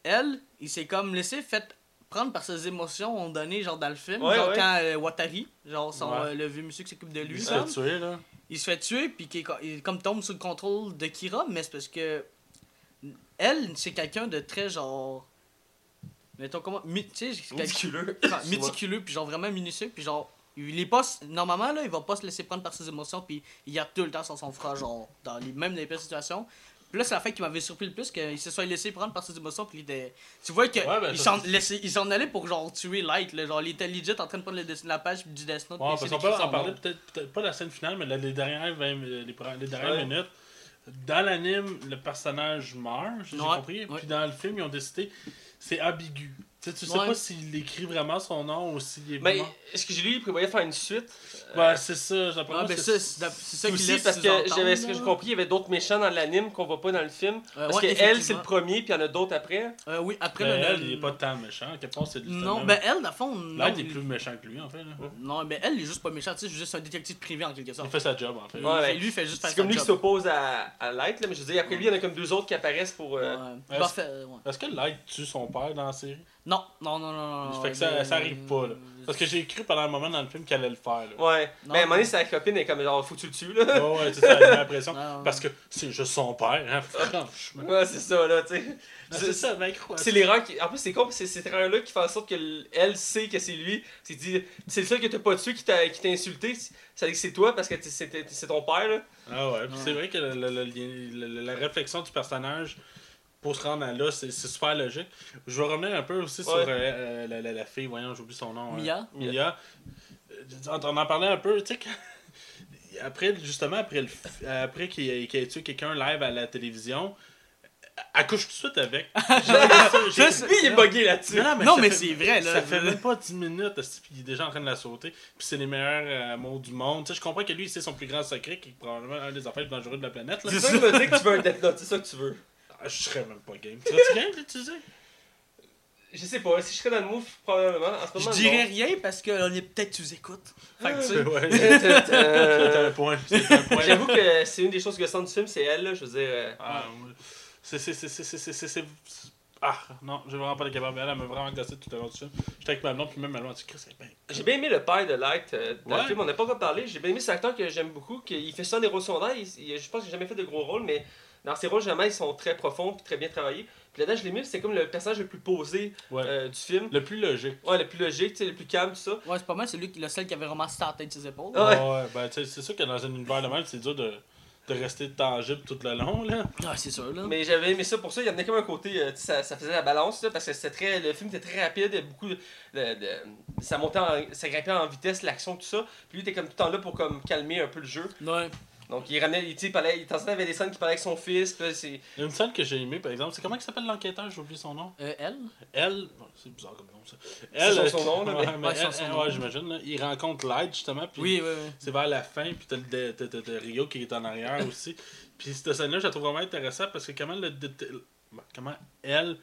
elle, il s'est comme laissé fait prendre par ses émotions, on donné, genre, dans le film. Ouais, genre, ouais. quand euh, Watari, genre, son, Ouais. euh, le vieux monsieur qui s'occupe de lui, Il se fait tuer, là. il se fait tuer puis qu'il il comme tombe sous le contrôle de Kira mais c'est parce que elle c'est quelqu'un de très genre mettons comment mi- Méticuleux. <laughs> méticuleux puis genre vraiment minutieux puis genre il est pas normalement là il va pas se laisser prendre par ses émotions puis il garde tout le temps sur son frère genre dans les même dans les pires situations puis là c'est la fait qui m'avait surpris le plus qu'il se soit laissé prendre par ses émotions puis il était tu vois que Ouais, ben, ça, s'en allait pour genre tuer Light là, genre il était legit en train de prendre le dessin de la page du Death Note Ouais, parce qu'on peut en parler peut-être peut-être pas la scène finale, mais les dernières, 20 les, dernières Ouais. minutes. Dans l'anime, le personnage meurt, j'ai Ouais, compris. Puis dans le film, ils ont décidé, c'est ambigu. Tu sais, tu sais Ouais. pas s'il écrit vraiment son nom ou s'il est Mais mort. est-ce que j'ai lu, il prévoyait faire une suite? Ouais, c'est ça. d'après Ah, ben c'est- ça, ça laisse parce que j'avais ce que là. j'ai compris, il y avait d'autres méchants dans l'anime qu'on voit pas dans le film. Euh, Parce ouais, que elle, c'est le premier, puis il y en a d'autres après. Euh, oui, après Ben, le. elle, il est pas tant méchant. À quelque part, c'est. Non, ben elle, dans le fond. Light est il- plus méchant que lui, en fait. Là. Non, ben elle, il est juste pas méchant, tu sais, c'est juste un détective privé en quelque Il sorte. fait sa job, en fait. Il Ouais, lui, il fait juste faire C'est comme lui qui s'oppose à, à Light, là, mais je veux dire, après lui, il y en a comme deux autres qui apparaissent pour. euh, Parfait, euh. Est-ce que Light tue son père dans la série? Non, non, non, non. non. Fait que ça, ben, ça arrive pas, là. Parce que j'ai cru pendant un moment dans le film qu'elle allait le faire. Là. Ouais. Non, mais à un moment donné, sa copine est comme genre, faut que tu le tues, là. Ouais, ouais, c'est ça, j'ai l'impression. <laughs> Parce que c'est juste son père, hein, <laughs> franchement. Ouais, c'est ça, là, tu sais. Ah, C'est ça, mec, quoi. C'est l'erreur qui. En plus, c'est con, c'est cette erreur-là qui fait en sorte qu'elle sait que c'est lui. C'est dit, c'est le seul que t'as pas tué qui t'a qui t'a insulté. Ça dit que c'est toi parce que c'est ton père, là. Ah ouais, puis c'est vrai que le- le- le lien- le- le- la réflexion du personnage pour se rendre à là, c'est c'est super logique. Je vais revenir un peu aussi sur Ouais. euh, euh, la, la- la fille, voyons, j'oublie son nom. euh, Mia. Mia. Euh, On on en parlait un peu, tu sais, quand- <laughs> après, justement, après, le après qu'il ait, tué quelqu'un live à la télévision, elle couche tout de suite avec. <laughs> Ça, <laughs> Lui, il est bugué là-dessus. Non, mais fait- c'est vrai, là. Ça fait même pas 10 minutes, puis il est déjà en train de la sauter. Puis c'est les meilleurs euh, mots du monde. Tu sais, je comprends que lui, c'est son plus grand secret, qui est probablement un des affaires les plus dangereux de la planète. Là. C'est ça veut dire que tu veux un Death Note, c'est ça que tu veux. Ah, je serais même pas game. Tu serais-tu game d'utiliser Je sais pas, si je serais dans le move, probablement. En ce Je dirais non. rien parce que on est peut-être tu écoutes. Fait que tu sais. <laughs> Ouais. C'était un point. J'avoue que c'est une des choses gossantes du film, c'est elle, là, je veux dire. euh, Ah. C'est. C'est. C'est. C'est. C'est. C'est. c'est- Ah, non, j'ai vraiment pas de capable. Elle, elle m'a vraiment gossé tout le long du film. J'étais avec ma blonde, puis même ma blonde, tu c'est bien. J'ai bien aimé le père de Light euh, dans Ouais. le film, on n'a pas encore parlé. J'ai bien aimé cet acteur que j'aime beaucoup, qu'il fait ça en héros secondaire. Il, il- je pense qu'il n'a jamais fait de gros rôles, mais dans ses rôles, jamais, ils sont très profonds et très bien travaillés. Puis là-dedans, je l'ai mis, c'est comme le personnage le plus posé Ouais. euh, du film. Le plus logique. Ouais, le plus logique, tu sais, le plus calme, tout ça. Ouais, c'est pas mal, c'est lui qui- le seul qui avait vraiment la tête de ses épaules. Ah ouais. ouais, ben, tu sais, c'est sûr que dans un univers de même, c'est dur de, de rester tangible tout le long, là. Ah, c'est sûr, là. Mais j'avais aimé ça pour ça, il y en a comme un côté, euh, tu sais, ça, ça faisait la balance, là, parce que c'était très, le film était très rapide, il y avait beaucoup de, de- de- ça montait, en, ça grimpait en vitesse, l'action, tout ça. Puis lui, il était comme tout le temps là pour comme calmer un peu le jeu. Ouais. Donc il ramenait, il, parlait, il, avait des scènes qui parlaient avec son fils, puis c'est... Il y a une scène que j'ai aimée, par exemple. C'est comment il s'appelle l'enquêteur? J'ai oublié son nom. Euh, elle? Elle. bon, c'est bizarre comme nom, ça. C'est son- son nom, là, mais- ouais, mais Ouais, c'est elle- son elle- nom. ouais, j'imagine. là. Il rencontre Light, justement. Puis Oui, oui, oui. C'est vers la fin, puis t'as le de, t'as- t'as- t'as Rio qui est en arrière aussi. Puis cette scène-là, je la trouve vraiment intéressante parce que comment le comment elle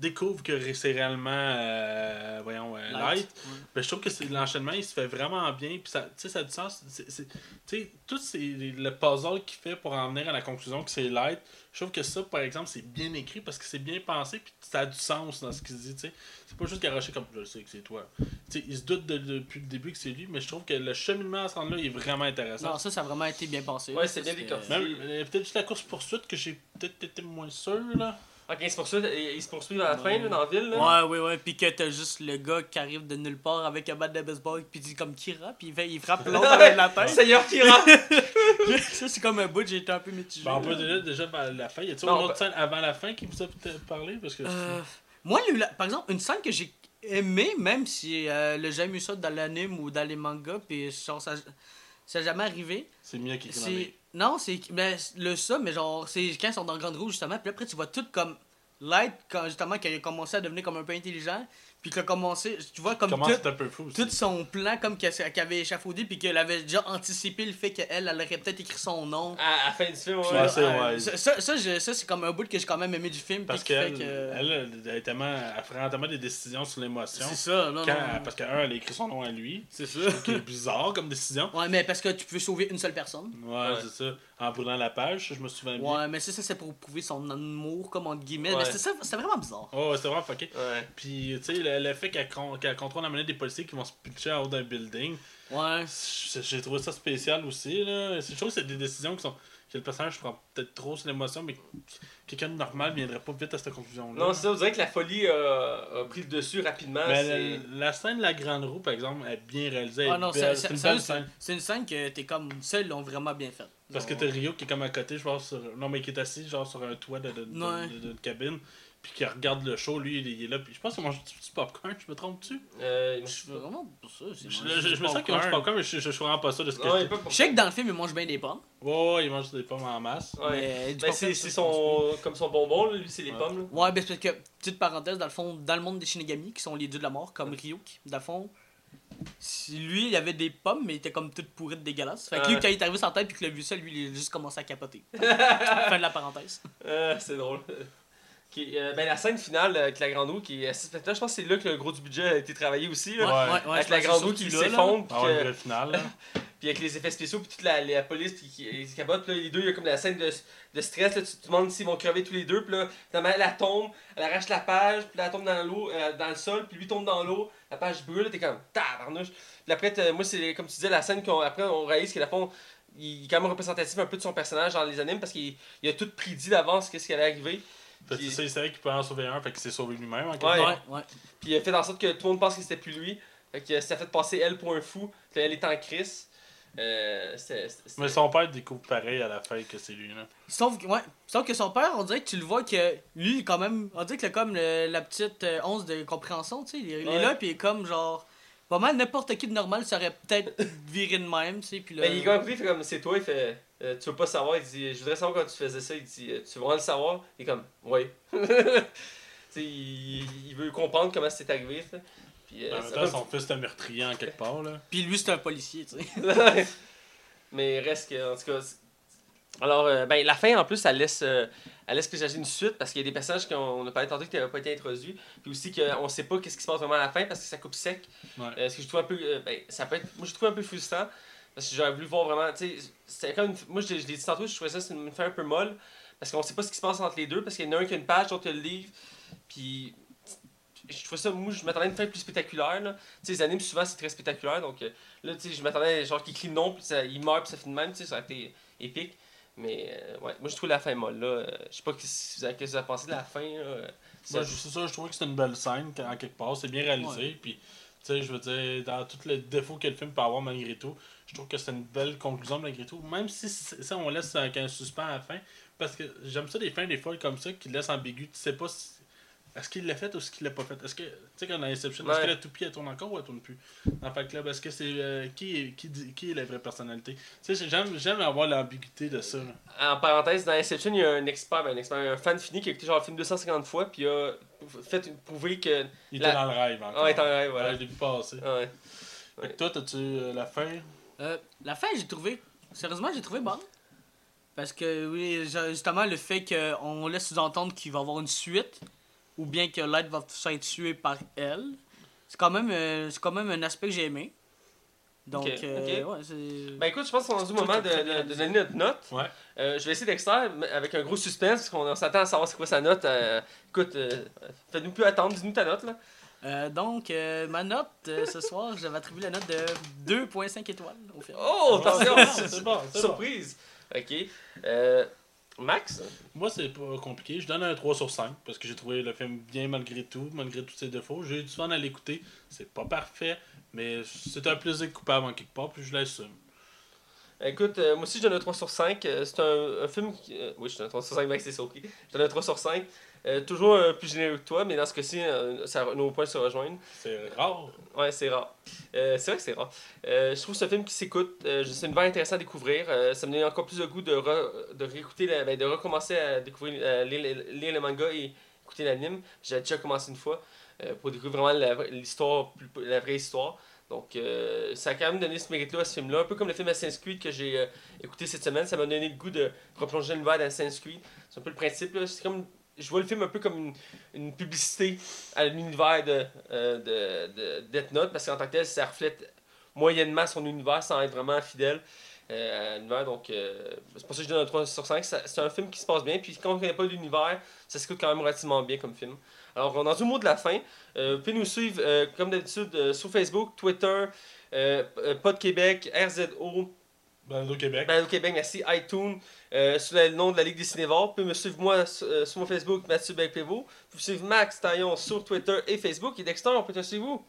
découvre que c'est réellement euh, voyons euh, light, Ouais. ben, je trouve que c'est l'enchaînement il se fait vraiment bien puis ça tu sais ça a du sens c'est c'est- tu sais tout c'est le puzzle qu'il fait pour en venir à la conclusion que c'est light je trouve que ça par exemple c'est bien écrit parce que c'est bien pensé puis ça a du sens dans ce qu'il dit tu sais. C'est pas juste garoché comme je sais que c'est toi. Tu sais il se doute de- depuis le début que c'est lui mais je trouve que le cheminement à ce rendre là il est vraiment intéressant. Non, ça, ça a vraiment été bien pensé. Ouais, c'est bien même euh, peut-être juste la course poursuite que j'ai peut-être été moins sûr là Ok, il se poursuit, il se poursuit à la fin, là, dans la ville. Là. Ouais, ouais, ouais. Puis que t'as juste le gars qui arrive de nulle part avec un bat de baseball, puis il dit comme Kira, puis il, fait, il frappe <laughs> l'autre avec la tête. Seigneur Kira! <laughs> ça, c'est comme un bout, j'ai été un peu mitigé. Ben, on peut déjà, déjà vers la fin. Y a-t-il une autre ben- scène avant la fin qui vous a peut-être parlé? Parce que Euh, moi, le- la- par exemple, une scène que j'ai aimée, même si euh, le jamais eu ça dans l'anime ou dans les mangas, puis genre, ça, ça n'a jamais arrivé. c'est Mia qui Non, c'est ben, le ça, mais genre, c'est quand ils sont dans Grande Rouge, justement, puis après, tu vois tout comme. Light, quand justement, il a commencé à devenir comme un peu intelligent, puis qu'il a commencé. Tu vois, comme Comment tout, c'est un peu fou aussi. tout son plan, comme qu'elle avait échafaudé, puis qu'elle avait déjà anticipé le fait qu'elle, elle aurait peut-être écrit son nom. À, à la fin du film, ouais. Ouais, c'est- Euh, ouais. ça, ça, ça, je- ça, c'est comme un bout que j'ai quand même aimé du film. Parce qu'elle que... elle, elle tellement, elle prend tellement des décisions sur l'émotion. C'est ça, non, Quand- non. Parce qu'un, elle a écrit son nom à lui. C'est ça. Ce qui est bizarre comme décision. Ouais, mais parce que tu peux sauver une seule personne. Ouais, Ouais. c'est ça. En brûlant la page, je me souviens bien. Ouais, mais ça, ça c'est pour prouver son amour, comme entre guillemets. Ouais. Mais c'était ça, c'était vraiment bizarre. Oh, ouais, c'est vraiment fucké. Ouais. Puis, tu sais, le, le fait qu'elle con- qu'elle contrôle la manette des policiers qui vont se pitcher en haut d'un building, Ouais. j'ai trouvé ça spécial aussi. Là. C'est- Je trouve que c'est des décisions qui sont. que le personnage prend peut-être trop sur l'émotion, mais quelqu'un de normal viendrait pas vite à cette conclusion-là. Non, c'est ça, on dirait que la folie a, a pris le dessus rapidement. Mais la, la scène de la grande roue, par exemple, est bien réalisée. Ah non, c'est- une scène. C'est une scène que t'es comme. Ils l'ont vraiment bien faite. Parce que t'as Rio qui est comme à côté, je vois, sur... non, mais qui est assis genre sur un toit de, de, de- Ouais. de- de- de cabine, puis qui regarde le show, lui, il, est là, puis je pense qu'il mange du petit popcorn, je me trompe-tu? Euh, Je suis vraiment pas ça. c'est Je, me sens qu'il mange du popcorn. popcorn, mais je, je, je suis vraiment pas ça de ce que je sais que dans le film, il mange bien des pommes. Ouais, ouais, il mange des pommes en masse. Ouais. Ben, c'est son, comme son bonbon, là, lui, c'est les Ouais. pommes. Là. Ouais, ben c'est parce que, petite parenthèse, dans le fond, dans le monde des Shinigami, qui sont les dieux de la mort, comme Ryuk, dans le fond, si lui, il avait des pommes, mais il était comme toutes pourries de dégueulasses. Fait que Ah lui, quand il est arrivé sur la tête, puis qu'il a vu ça, lui, il a juste commencé à capoter. <laughs> fin de la parenthèse. Euh, c'est drôle. Euh, ben, la scène finale euh, avec la grande roue qui est assez spectaculaire, je pense que c'est là que le gros du budget a été travaillé aussi. Là. Ouais. avec la grande roue qui s'effondre, puis Ah ouais, que- le final, là. <laughs> puis avec les effets spéciaux, puis toute la, la police qui, qui, qui capote, puis là, les deux, il y a comme la scène de, de stress, là, tu te demandes s'ils vont crever tous les deux, puis là, finalement, elle, elle tombe, elle arrache la page, puis là, elle tombe dans l'eau, euh, dans le sol, puis lui tombe dans l'eau, la page brûle, t'es comme, tabarnouche. Puis après, moi, c'est comme tu disais, la scène qu'on, après, on réalise qu'à la fond, il est quand même représentatif un peu de son personnage dans les animes, parce qu'il il a tout prédit d'avance qu'est-ce qui allait arriver. Fait que Puis- ça, il savait qu'il pouvait en sauver un, fait qu'il s'est sauvé lui-même en quelque Ouais. Ouais, ouais. Puis il a fait en sorte que tout le monde pense que c'était plus lui. Fait que ça a fait passer elle pour un fou. Puis elle est en crise. Euh, c'était- c'était- Mais son père découvre pareil à la fin que c'est lui, là. Sauf que, ouais. Sauf que son père, on dirait que tu le vois que lui, quand même, on dirait que comme le- la petite euh, once de compréhension, tu sais, il, il est là, puis il est comme genre. Pas mal n'importe qui de normal serait peut-être viré de même, tu sais, puis là. Mais il est comme pris, il fait comme c'est toi, il fait euh, tu veux pas savoir, il dit je voudrais savoir quand tu faisais ça, il dit euh, tu veux vraiment le savoir, il est comme oui. <laughs> tu sais, il, il veut comprendre comment c'est arrivé. ça. Puis, euh, En même ça temps, son fils est un meurtrier en quelque part, là. Puis lui, c'est un policier, tu sais. <laughs> Mais reste que, en tout cas. Alors, euh, ben, la fin, en plus, elle laisse, euh, elle laisse présager une suite parce qu'il y a des personnages qu'on a parlé tantôt qui n'avaient pas été introduits. Puis aussi qu'on sait pas qu'est-ce qui se passe vraiment à la fin parce que ça coupe sec. Ouais. Euh, ce que je trouve un peu. euh, ben, ça peut être. Moi, je trouve un peu frustrant parce que j'aurais voulu voir vraiment. Comme. une- moi, je, je l'ai dit tantôt, je trouvais ça une fin un peu molle parce qu'on sait pas ce qui se passe entre les deux parce qu'il y en a un qui a une page, l'autre qui a le livre. Puis. Je trouvais ça, moi, je m'attendais à une fin plus spectaculaire. Là. Les animes, souvent, c'est très spectaculaire. Donc là, tu sais, je m'attendais, genre, qu'il nom, puis ça, il meurt, puis ça finit de même. Ça aurait été épique. Mais, euh, ouais, moi, je trouve la fin molle. Là. Euh, je sais pas si vous avez, que vous avez pensé de la fin. Là. Ça- je- c'est ça, je trouvais que c'était une belle scène en quelque part. C'est bien réalisé. Puis, tu sais, je veux dire, dans tous les défauts que le film peut avoir malgré tout, je trouve que c'est une belle conclusion malgré tout. Même si c'est- ça, on laisse avec un suspens à la fin. Parce que j'aime ça des fins des fois comme ça qui laissent ambigu. Tu sais pas si. Est-ce qu'il l'a fait ou est-ce qu'il l'a pas fait? Est-ce que, tu sais, quand dans Inception, est-ce Ouais. que la toupie elle tourne encore ou elle tourne plus? Dans Fight Club, est-ce que c'est. euh, qui, est, qui, qui est la vraie personnalité? Tu sais, j'aime, j'aime avoir l'ambiguïté de ça. là. En parenthèse, dans Inception, il y a un expert, ben, un expert, un fan fini qui a écouté genre le film 250 fois, puis il a fait prouver que. Il La- était dans le rêve encore. Ah, il est en rêve, voilà. Ouais, je l'ai vu passer. Ouais. Toi, t'as-tu euh, la fin? Euh, la fin, j'ai trouvé. Sérieusement, j'ai trouvé bonne. Parce que, oui, ju- justement, le fait qu'on laisse sous-entendre qu'il va y avoir une suite. Ou bien que Light va être tué par elle. C'est quand même, euh, c'est quand même un aspect que j'ai aimé. Donc, Ok, euh, ok. ouais, c'est. Ben écoute, je pense qu'on est au moment de, de- de donner notre note. Ouais. Euh, je vais essayer d'extraire avec un gros suspense, parce qu'on s'attend à savoir c'est quoi sa note. Euh, écoute, euh, faites-nous plus attendre, dis-nous ta note là. Euh, donc, euh, ma note euh, ce soir, j'avais attribué la note de 2,5 étoiles au film. Oh, attention! c'est bon, c'est bon. Surprise! Ok. Max? Moi, c'est pas compliqué. Je donne un 3 sur 5 parce que j'ai trouvé le film bien malgré tout, malgré tous ses défauts. J'ai eu du fun à l'écouter. C'est pas parfait, mais c'est un plaisir coupable en quelque part, puis je l'assume. Écoute, euh, moi aussi je donne un 3 sur 5. Euh, c'est un, un film qui. euh, oui, je donne un 3 sur 5, Max, c'est ça, ok. Je donne un 3 sur 5. Euh, toujours plus généreux que toi, mais dans ce cas-ci, nos points se rejoignent. C'est rare. Ouais, c'est rare. C'est vrai que c'est rare. Je trouve ce film qui s'écoute, c'est une univers intéressant à découvrir. Ça me donne encore plus de goût de, re- de réécouter, la- ben, de recommencer à découvrir, lire, le- lire le manga et écouter l'anime. J'ai déjà commencé une fois pour découvrir vraiment l'histoire, la vraie histoire. Donc, euh, ça a quand même donné ce mérite-là à ce film-là. Un peu comme le film Assassin's Creed que j'ai euh, écouté cette semaine. Ça m'a donné le goût de replonger dans l'univers d'Assassin's Creed. C'est un peu le principe. C'est comme, je vois le film un peu comme une, publicité à l'univers de, euh, de, de Death Note parce qu'en tant que tel, ça reflète moyennement son univers sans être vraiment fidèle à l'univers. Donc, c'est pour ça que je donne un 3 sur 5. Ça- C'est un film qui se passe bien. Puis, quand on ne connaît pas l'univers, ça s'écoute quand même relativement bien comme film. Alors, on est dans le mot de la fin. Euh, vous pouvez nous suivre, euh, comme d'habitude, euh, sur Facebook, Twitter, Pod Québec, RZO, au Québec. Balado Québec, merci, iTunes, euh, sous le nom de la Ligue des Cinévores. Vous pouvez me suivre moi sur, euh, sur mon Facebook, Mathieu Belpévo. Vous pouvez suivre Max Taillon sur Twitter et Facebook. Et Dexter, on peut te suivre où?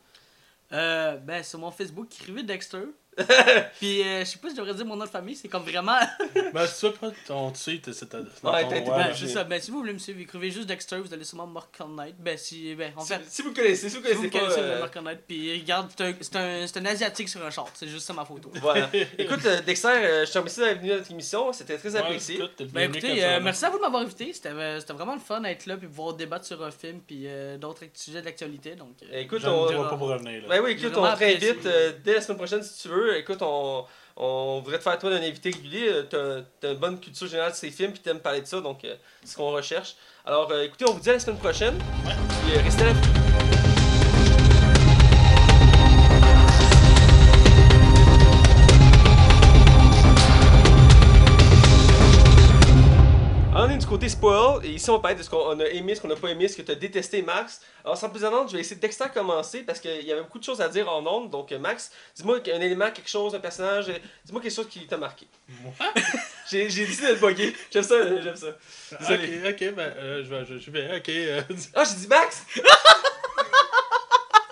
Euh, ben, sur mon Facebook, écrivez Dexter. <laughs> Puis, euh, je sais pas si je devrais dire mon nom de famille, c'est comme vraiment. <laughs> Ben, si tu veux pas ton tweet, c'est ta. Ouais, ben, Ouais, c'est ça. Ben, si vous voulez me suivre, écrivez juste Dexter, vous allez sûrement me reconnaître. Ben, si. Ben, en si, fait. si vous connaissez, si vous Si vous connaissez pas. vous allez euh, me reconnaître. Puis, regarde, c'est un, c'est un, c'est un Asiatique sur un short. C'est juste ça ma photo. voilà. <laughs> Écoute, euh, Dexter, je te remercie d'être venu à notre émission. C'était très Ouais, apprécié. écoute, Ben écoutez, ça, euh, là. merci à vous de m'avoir invité. C'était c'était vraiment le fun d'être là puis de pouvoir débattre sur un film puis euh, d'autres sujets de l'actualité. Donc, Écoute, on, dirai pas pour revenir. Là. Ben oui, écoute, on te réinvite dès la semaine prochaine si tu veux. Écoute, on, on voudrait te faire toi un invité régulier. Euh, T'as t'as une bonne culture générale de ces films, puis t'aimes parler de ça, donc euh, c'est ce qu'on recherche. Alors, euh, écoutez, on vous dit à la semaine prochaine. Puis restez là. Alors, côté spoil, et ici on parle de ce qu'on a aimé, ce qu'on n'a pas aimé, ce que tu as détesté, Max. Alors, sans plus attendre, je vais essayer de Dexter commencer parce qu'il y avait beaucoup de choses à dire en ondes. Donc, euh, Max, dis-moi un élément, quelque chose, un personnage, euh, dis-moi quelque chose qui t'a marqué. Moi? <laughs> J'ai décidé de le bugger. J'aime ça, j'aime ça. Désolé. Ok, ok, ben, euh, je vais, je, je vais, ok. euh, Ah, j'ai dit Max <laughs>